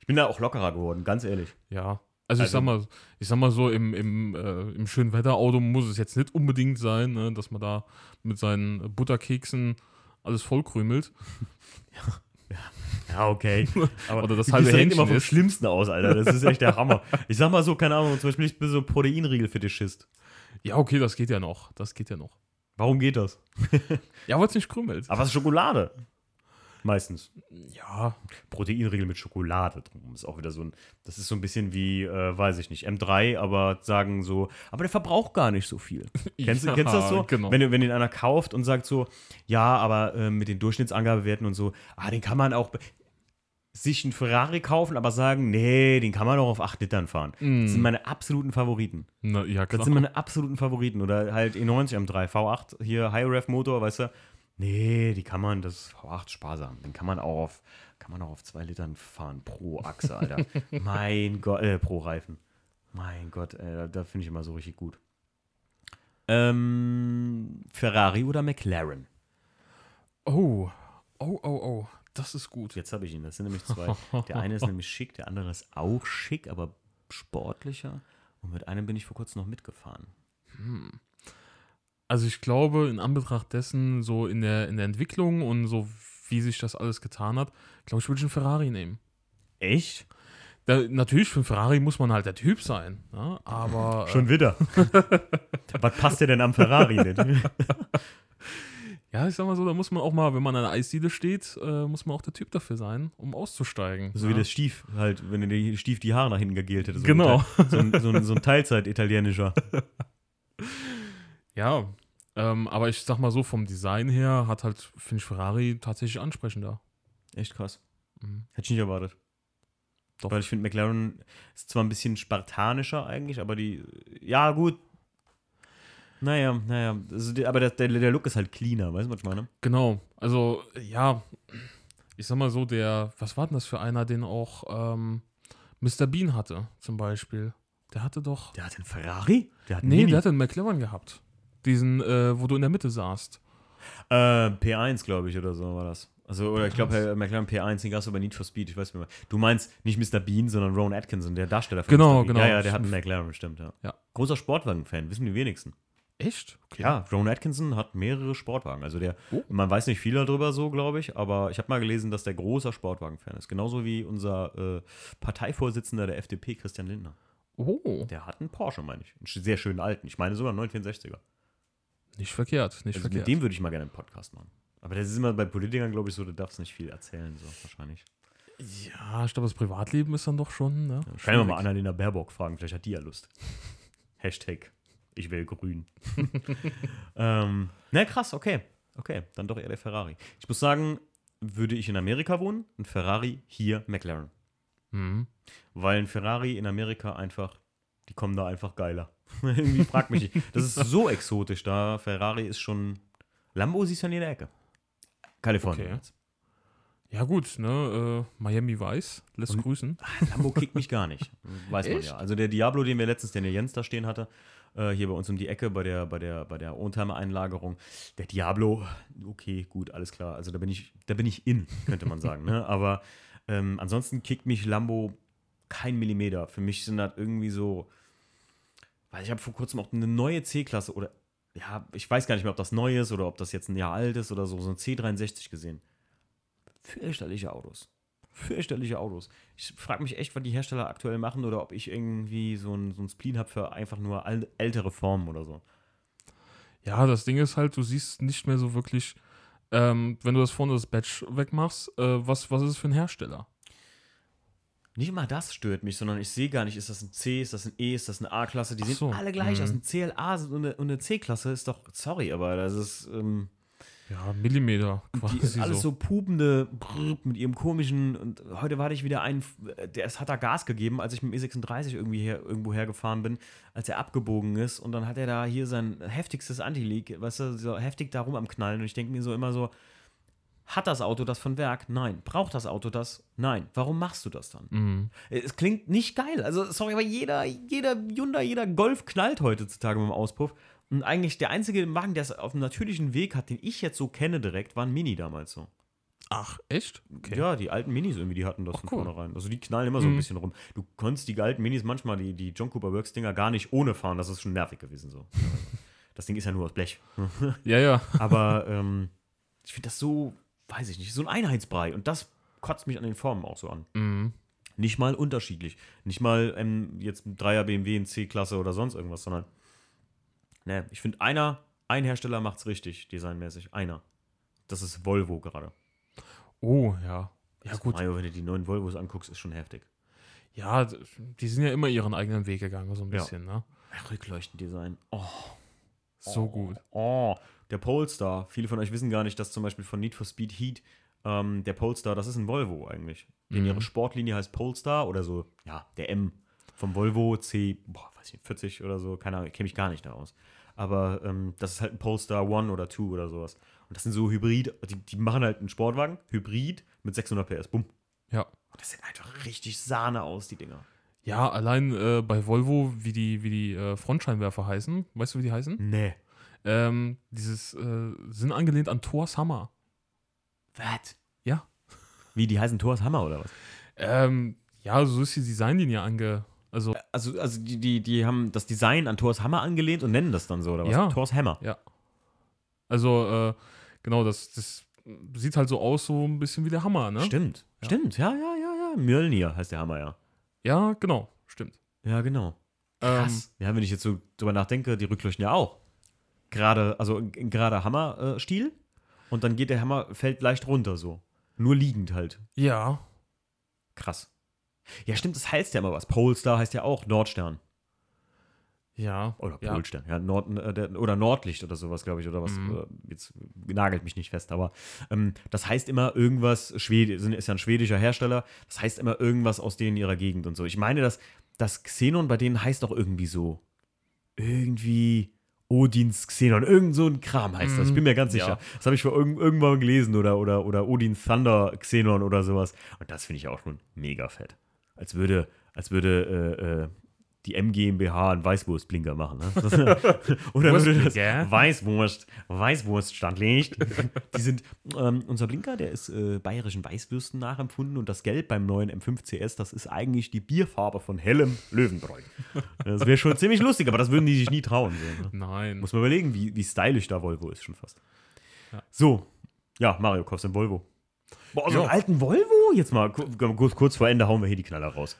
ich bin da auch lockerer geworden, ganz ehrlich. Ja. Also, ich Also- sag mal, ich sag mal so, im, im, äh, im schönen Wetterauto muss es jetzt nicht unbedingt sein, ne, dass man da mit seinen Butterkeksen alles vollkrümelt. Ja, okay. Aber Oder das halbe Hähnchen immer vom ist. Schlimmsten aus, Alter. Das ist echt der Hammer. Ich sag mal so, keine Ahnung, zum Beispiel ich bin so Proteinriegel-Fetischist. Ja, okay, das geht ja noch. Das geht ja noch. Warum geht das? Ja, weil es nicht krümelt. Aber es ist Schokolade. Meistens. Ja, Proteinriegel mit Schokolade drum. Ist auch wieder so ein, das ist so ein bisschen wie, äh, weiß ich nicht, M3, aber sagen so, aber der verbraucht gar nicht so viel. Kennst, du, Ja, kennst du das so? genau. Wenn, wenn den einer kauft und sagt so, ja, aber äh, mit den Durchschnittsangabewerten und so, ah, den kann man auch sich einen Ferrari kaufen, aber sagen, nee, den kann man auch auf 8 Litern fahren. Mm. Das sind meine absoluten Favoriten. na, ja Das klar. sind meine absoluten Favoriten. Oder halt E90 M3, V8, hier High-Rev-Motor, weißt du? Nee, die kann man, das ist V8 sparsam. Den kann man auch auf, kann man auch auf 2 Litern fahren pro Achse, Alter. mein Gott, äh, pro Reifen. Mein Gott, äh, da, da finde ich immer so richtig gut. Ähm, Ferrari oder McLaren? oh, oh, oh, oh. Das ist gut. Jetzt habe ich ihn, das sind nämlich zwei. Der eine ist nämlich schick, der andere ist auch schick, aber sportlicher. Und mit einem bin ich vor kurzem noch mitgefahren. Also ich glaube, in Anbetracht dessen, so in der, in der Entwicklung und so, wie sich das alles getan hat, glaube ich, würde ich einen Ferrari nehmen. Echt? Da, natürlich, für einen Ferrari muss man halt der Typ sein. Ja? Aber Schon wieder. Was passt dir denn am Ferrari äh, ja, ich sag mal so, da muss man auch mal, wenn man an einer Eisdiele steht, äh, muss man auch der Typ dafür sein, um auszusteigen. So ja? wie das Stief, halt, wenn der Stief die Haare nach hinten gegelt hätte. So Genau. Ein, so ein, so ein, so ein Teilzeit-italienischer. Ja, ähm, aber ich sag mal so, vom Design her hat halt, finde ich, Ferrari tatsächlich ansprechender. Echt krass. Mhm. Hätte ich nicht erwartet. Doch. Weil ich finde, McLaren ist zwar ein bisschen spartanischer eigentlich, aber die, ja, gut. Naja, naja, also aber der, der, der Look ist halt cleaner, weißt du, was ich meine? Genau, also ja, ich sag mal so, der, was war denn das für einer, den auch ähm, Mr. Bean hatte, zum Beispiel? Der hatte doch. Der hat einen Ferrari? Der hat einen Nee, Mini. der hatte einen McLaren gehabt. Diesen, äh, wo du in der Mitte saßt. äh, P1, glaube ich, oder so war das. Also, oder ich glaube, McLaren P1, den gab es aber Need for Speed, ich weiß nicht mehr. Du meinst nicht Mr. Bean, sondern Ron Atkinson, der Darsteller von Genau, Mr. Bean. genau. Ja, ja, der hat einen McLaren, stimmt, ja. Ja. Großer Sportwagen-Fan, wissen die wenigsten. Echt? Okay. Ja, Ron Atkinson hat mehrere Sportwagen. Also der, Oh. man weiß nicht viel darüber so, glaube ich, aber ich habe mal gelesen, dass der großer Sportwagen-Fan ist. Genauso wie unser äh, Parteivorsitzender der FDP, Christian Lindner. Oh, Der hat einen Porsche, meine ich. Einen sehr schönen alten. Ich meine sogar einen 964er. Nicht verkehrt, nicht Also verkehrt. mit dem würde ich mal gerne einen Podcast machen. Aber das ist immer bei Politikern, glaube ich, so, du darfst nicht viel erzählen, so wahrscheinlich. ja, ich glaube, das Privatleben ist dann doch schon, ne? Ja, Können wir mal Annalena Baerbock fragen, vielleicht hat die ja Lust. Hashtag, ich will grün. ähm, na krass, okay. Okay, dann doch eher der Ferrari. Ich muss sagen, würde ich in Amerika wohnen, ein Ferrari, hier McLaren. Mhm. Weil ein Ferrari in Amerika einfach, die kommen da einfach geiler. Irgendwie fragt mich nicht. Das ist so exotisch da. Ferrari ist schon. Lambo siehst du an jeder Ecke. Kalifornien. Okay. Ja, gut, ne? Äh, Miami Weiß lässt Und- grüßen. Lambo kickt mich gar nicht. Weiß man Echt? ja. Also der Diablo, den wir letztens, den der Jens da stehen hatte, äh, hier bei uns um die Ecke bei der, bei der, bei der Oldtimer-Einlagerung, der Diablo, okay, gut, alles klar. Also da bin ich, da bin ich in, könnte man sagen. ne? Aber ähm, ansonsten kickt mich Lambo kein Millimeter. Für mich sind das irgendwie so, weil ich habe vor kurzem auch eine neue C-Klasse oder ja, ich weiß gar nicht mehr, ob das neu ist oder ob das jetzt ein Jahr alt ist oder so, so ein C63 gesehen. Fürchterliche Autos. Fürchterliche Autos. Ich frage mich echt, was die Hersteller aktuell machen oder ob ich irgendwie so ein, so ein Spleen habe für einfach nur ältere Formen oder so. Ja, das Ding ist halt, du siehst nicht mehr so wirklich, ähm, wenn du das vorne das Badge wegmachst, äh, was, was ist es für ein Hersteller? Nicht mal das stört mich, sondern ich sehe gar nicht, ist das ein C, ist das ein E, ist das eine A-Klasse? Die Ach sehen so, alle gleich mhm. aus. Ein CLA und eine, und eine C-Klasse ist doch, sorry, aber das ist, ähm, Ja, Millimeter quasi die ist alles so. so pupende Brrr, mit ihrem komischen. Und heute war ich wieder ein, der es hat da Gas gegeben, als ich mit dem E36 irgendwie her, irgendwo hergefahren bin, als er abgebogen ist. Und dann hat er da hier sein heftigstes Anti-Leak, weißt du, so heftig da rum am Knallen. Und ich denke mir so immer so, hat das Auto das von Werk? Nein. Braucht das Auto das? Nein. Warum machst du das dann? Mhm. Es klingt nicht geil. Also, sorry, aber jeder, jeder Hyundai, jeder Golf knallt heutzutage mit dem Auspuff. Und eigentlich der einzige Wagen, der es auf dem natürlichen Weg hat, den ich jetzt so kenne direkt, war ein Mini damals so. Ach, echt? Okay. Ja, die alten Minis irgendwie, die hatten das Ach, von cool. vornherein. Also die knallen immer so ein Mhm. bisschen rum. Du konntest die alten Minis manchmal, die, die John Cooper Works Dinger, gar nicht ohne fahren. Das ist schon nervig gewesen so. das Ding ist ja nur aus Blech. Ja, ja. Aber ähm, ich finde das so, weiß ich nicht, so ein Einheitsbrei. Und das kotzt mich an den Formen auch so an. Mhm. Nicht mal unterschiedlich. Nicht mal ähm, jetzt ein 3er BMW in C-Klasse oder sonst irgendwas, sondern ne, ich finde einer, ein Hersteller macht's richtig, designmäßig. Einer. Das ist Volvo gerade. Oh, ja. Ja, Das gut. Mario, wenn du die neuen Volvos anguckst, ist schon heftig. Ja, die sind ja immer ihren eigenen Weg gegangen, so ein Ja. bisschen, ne? Rückleuchtendesign. Oh, So gut. oh. Der Polestar. Viele von euch wissen gar nicht, dass zum Beispiel von Need for Speed Heat ähm, der Polestar, das ist ein Volvo eigentlich. In Mhm. ihre Sportlinie heißt Polestar oder so, ja, der M vom Volvo C, boah, weiß ich, nicht, 40 oder so, keine Ahnung, kenne ich gar nicht da aus. Aber ähm, das ist halt ein Polestar One oder Two oder sowas. Und das sind so Hybrid, die, die machen halt einen Sportwagen, Hybrid mit 600 PS, bumm. Ja. Und das sieht einfach richtig Sahne aus, die Dinger. Ja, allein äh, bei Volvo, wie die, wie die äh, Frontscheinwerfer heißen, weißt du, wie die heißen? Nee. Ähm, dieses äh, sind angelehnt an Thors Hammer. Was? Ja. Wie, die heißen Thors Hammer oder was? Ähm, ja, so ist die Designlinie ange. Also, Also, also die, die, die haben das Design an Thors Hammer angelehnt und nennen das dann so, oder was? Ja. Thors Hammer. ja. Also, äh, genau, das, das sieht halt so aus, so ein bisschen wie der Hammer, ne? Stimmt. Ja. Stimmt, ja, ja, ja, ja. Mjölnir heißt der Hammer, ja. Ja, genau, stimmt. Ja, genau. Ähm, Krass. ja, wenn ich jetzt so drüber nachdenke, die Rückleuchten ja auch. Gerade, also gerade Hammer-Stil. und dann geht der Hammer, fällt leicht runter so. Nur liegend halt. ja, Krass. Ja, stimmt, das heißt ja immer was. Polestar heißt ja auch Nordstern. ja. Oder ja. Polstern, ja, Nord, äh, der, oder Nordlicht oder sowas, glaube ich, oder was. Mhm. Äh, jetzt nagelt mich nicht fest, aber ähm, das heißt immer irgendwas, Schwede, ist ja ein schwedischer Hersteller, das heißt immer irgendwas aus denen ihrer Gegend und so. Ich meine, dass das Xenon bei denen heißt auch irgendwie so. Irgendwie Odins Xenon, irgend so ein Kram heißt das. Ich bin mir ganz Ja. sicher. Das habe ich vor irgend, irgendwann gelesen oder, oder, oder Odin Thunder Xenon oder sowas. Und das finde ich auch schon mega fett. Als würde, als würde äh, äh, die MGMBH einen Weißwurstblinker machen. Ne? Oder würde das? Weißwurst, Weißwurststandlicht. Die sind, ähm, unser Blinker, der ist äh, bayerischen Weißwürsten nachempfunden und das Gelb beim neuen M5 CS, das ist eigentlich die Bierfarbe von hellem Löwenbräu. Das wäre schon ziemlich lustig, aber das würden die sich nie trauen. So, ne? Nein. Muss man überlegen, wie, wie stylisch da Volvo ist schon fast. Ja. So, ja, Mario, kaufst du einen Volvo. Boah, so einen Ja. alten Volvo? Jetzt mal ku- kurz, kurz vor Ende hauen wir hier die Knaller raus.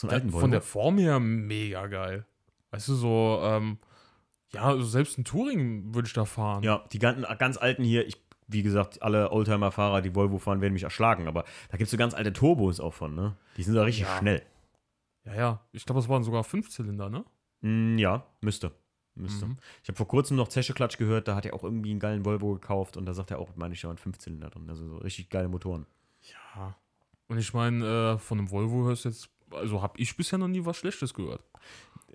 So einen alten Volvo. Von der Form her mega geil. Weißt du, so, ähm, ja, also selbst ein Touring würde ich da fahren. ja, die ganzen, ganz alten hier, ich, wie gesagt, alle Oldtimer-Fahrer, die Volvo fahren, werden mich erschlagen, aber da gibt es so ganz alte Turbos auch von, ne? Die sind da richtig Ja. schnell. Ja, ja. Ich glaube, es waren sogar Fünfzylinder, ne? Mm, ja, müsste. Müsste. Mhm. Ich habe vor kurzem noch Zescheklatsch gehört, da hat er auch irgendwie einen geilen Volvo gekauft und da sagt er auch, meine ich, ja, ein Fünfzylinder drin. Also so richtig geile Motoren. Ja. Und ich meine, äh, von einem Volvo hörst du jetzt, also habe ich bisher noch nie was Schlechtes gehört.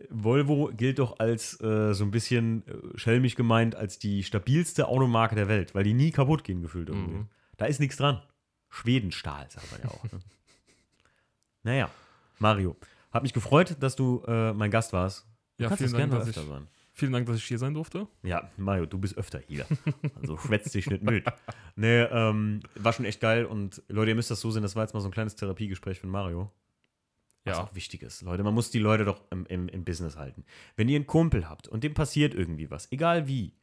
Volvo gilt doch als äh, so ein bisschen äh, schelmisch gemeint als die stabilste Automarke der Welt, weil die nie kaputt gehen gefühlt irgendwie. Mhm. Da ist nichts dran. Schwedenstahl, sagt man ja auch. Ne? naja, Mario, hat mich gefreut, dass du äh, mein Gast warst. Du Ja, vielen Dank, dass öfter ich- sein. Vielen Dank, dass ich hier sein durfte. Ja, Mario, du bist öfter hier. Also schwätzt dich nicht müde. Nee, ähm, war schon echt geil und Leute, ihr müsst das so sehen, das war jetzt mal so ein kleines Therapiegespräch von Mario. Was Ja. auch wichtig ist. Leute, man muss die Leute doch im, im, im Business halten. Wenn ihr einen Kumpel habt und dem passiert irgendwie was, egal wie,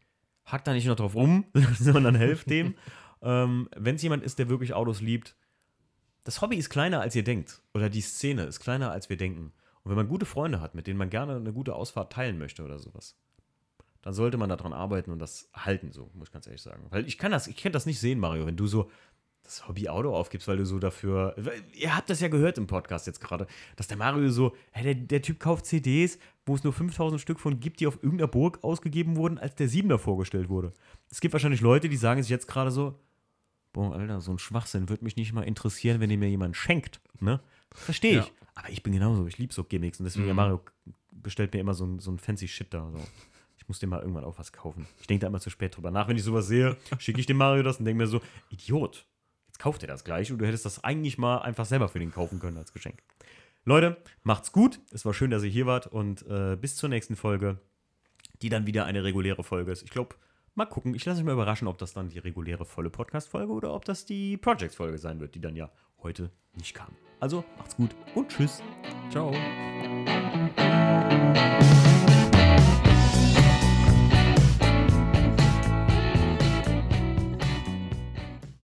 hackt da nicht noch drauf rum, sondern helft dem. ähm, Wenn es jemand ist, der wirklich Autos liebt, das Hobby ist kleiner, als ihr denkt. Oder die Szene ist kleiner, als wir denken. Und wenn man gute Freunde hat, mit denen man gerne eine gute Ausfahrt teilen möchte oder sowas, dann sollte man daran arbeiten und das halten, so, muss ich ganz ehrlich sagen. Weil ich kann das, ich kann das nicht sehen, Mario, wenn du so das Hobby Auto aufgibst, weil du so dafür. Ihr habt das ja gehört im Podcast jetzt gerade, dass der Mario so, hey, der, der Typ kauft CDs, wo es nur 5000 Stück von gibt, die auf irgendeiner Burg ausgegeben wurden, als der Siebener vorgestellt wurde. Es gibt wahrscheinlich Leute, die sagen sich jetzt gerade so, boah, Alter, so ein Schwachsinn würde mich nicht mal interessieren, wenn ihr mir jemand schenkt. Ne? Verstehe ich. Ja. Aber ich bin genauso, ich liebe so Gimmicks und deswegen, Mhm. ja, Mario bestellt mir immer so ein, so ein fancy Shit da. So. Ich muss dir mal irgendwann auch was kaufen. Ich denke da immer zu spät drüber nach. Wenn ich sowas sehe, schicke ich dem Mario das und denke mir so, Idiot, kauft er das gleich und du hättest das eigentlich mal einfach selber für den kaufen können als Geschenk. Leute, macht's gut. Es war schön, dass ihr hier wart und äh, bis zur nächsten Folge, die dann wieder eine reguläre Folge ist. Ich glaube, mal gucken. Ich lasse mich mal überraschen, ob das dann die reguläre volle Podcast-Folge oder ob das die Projects-Folge sein wird, die dann ja heute nicht kam. Also macht's gut und tschüss. Ciao.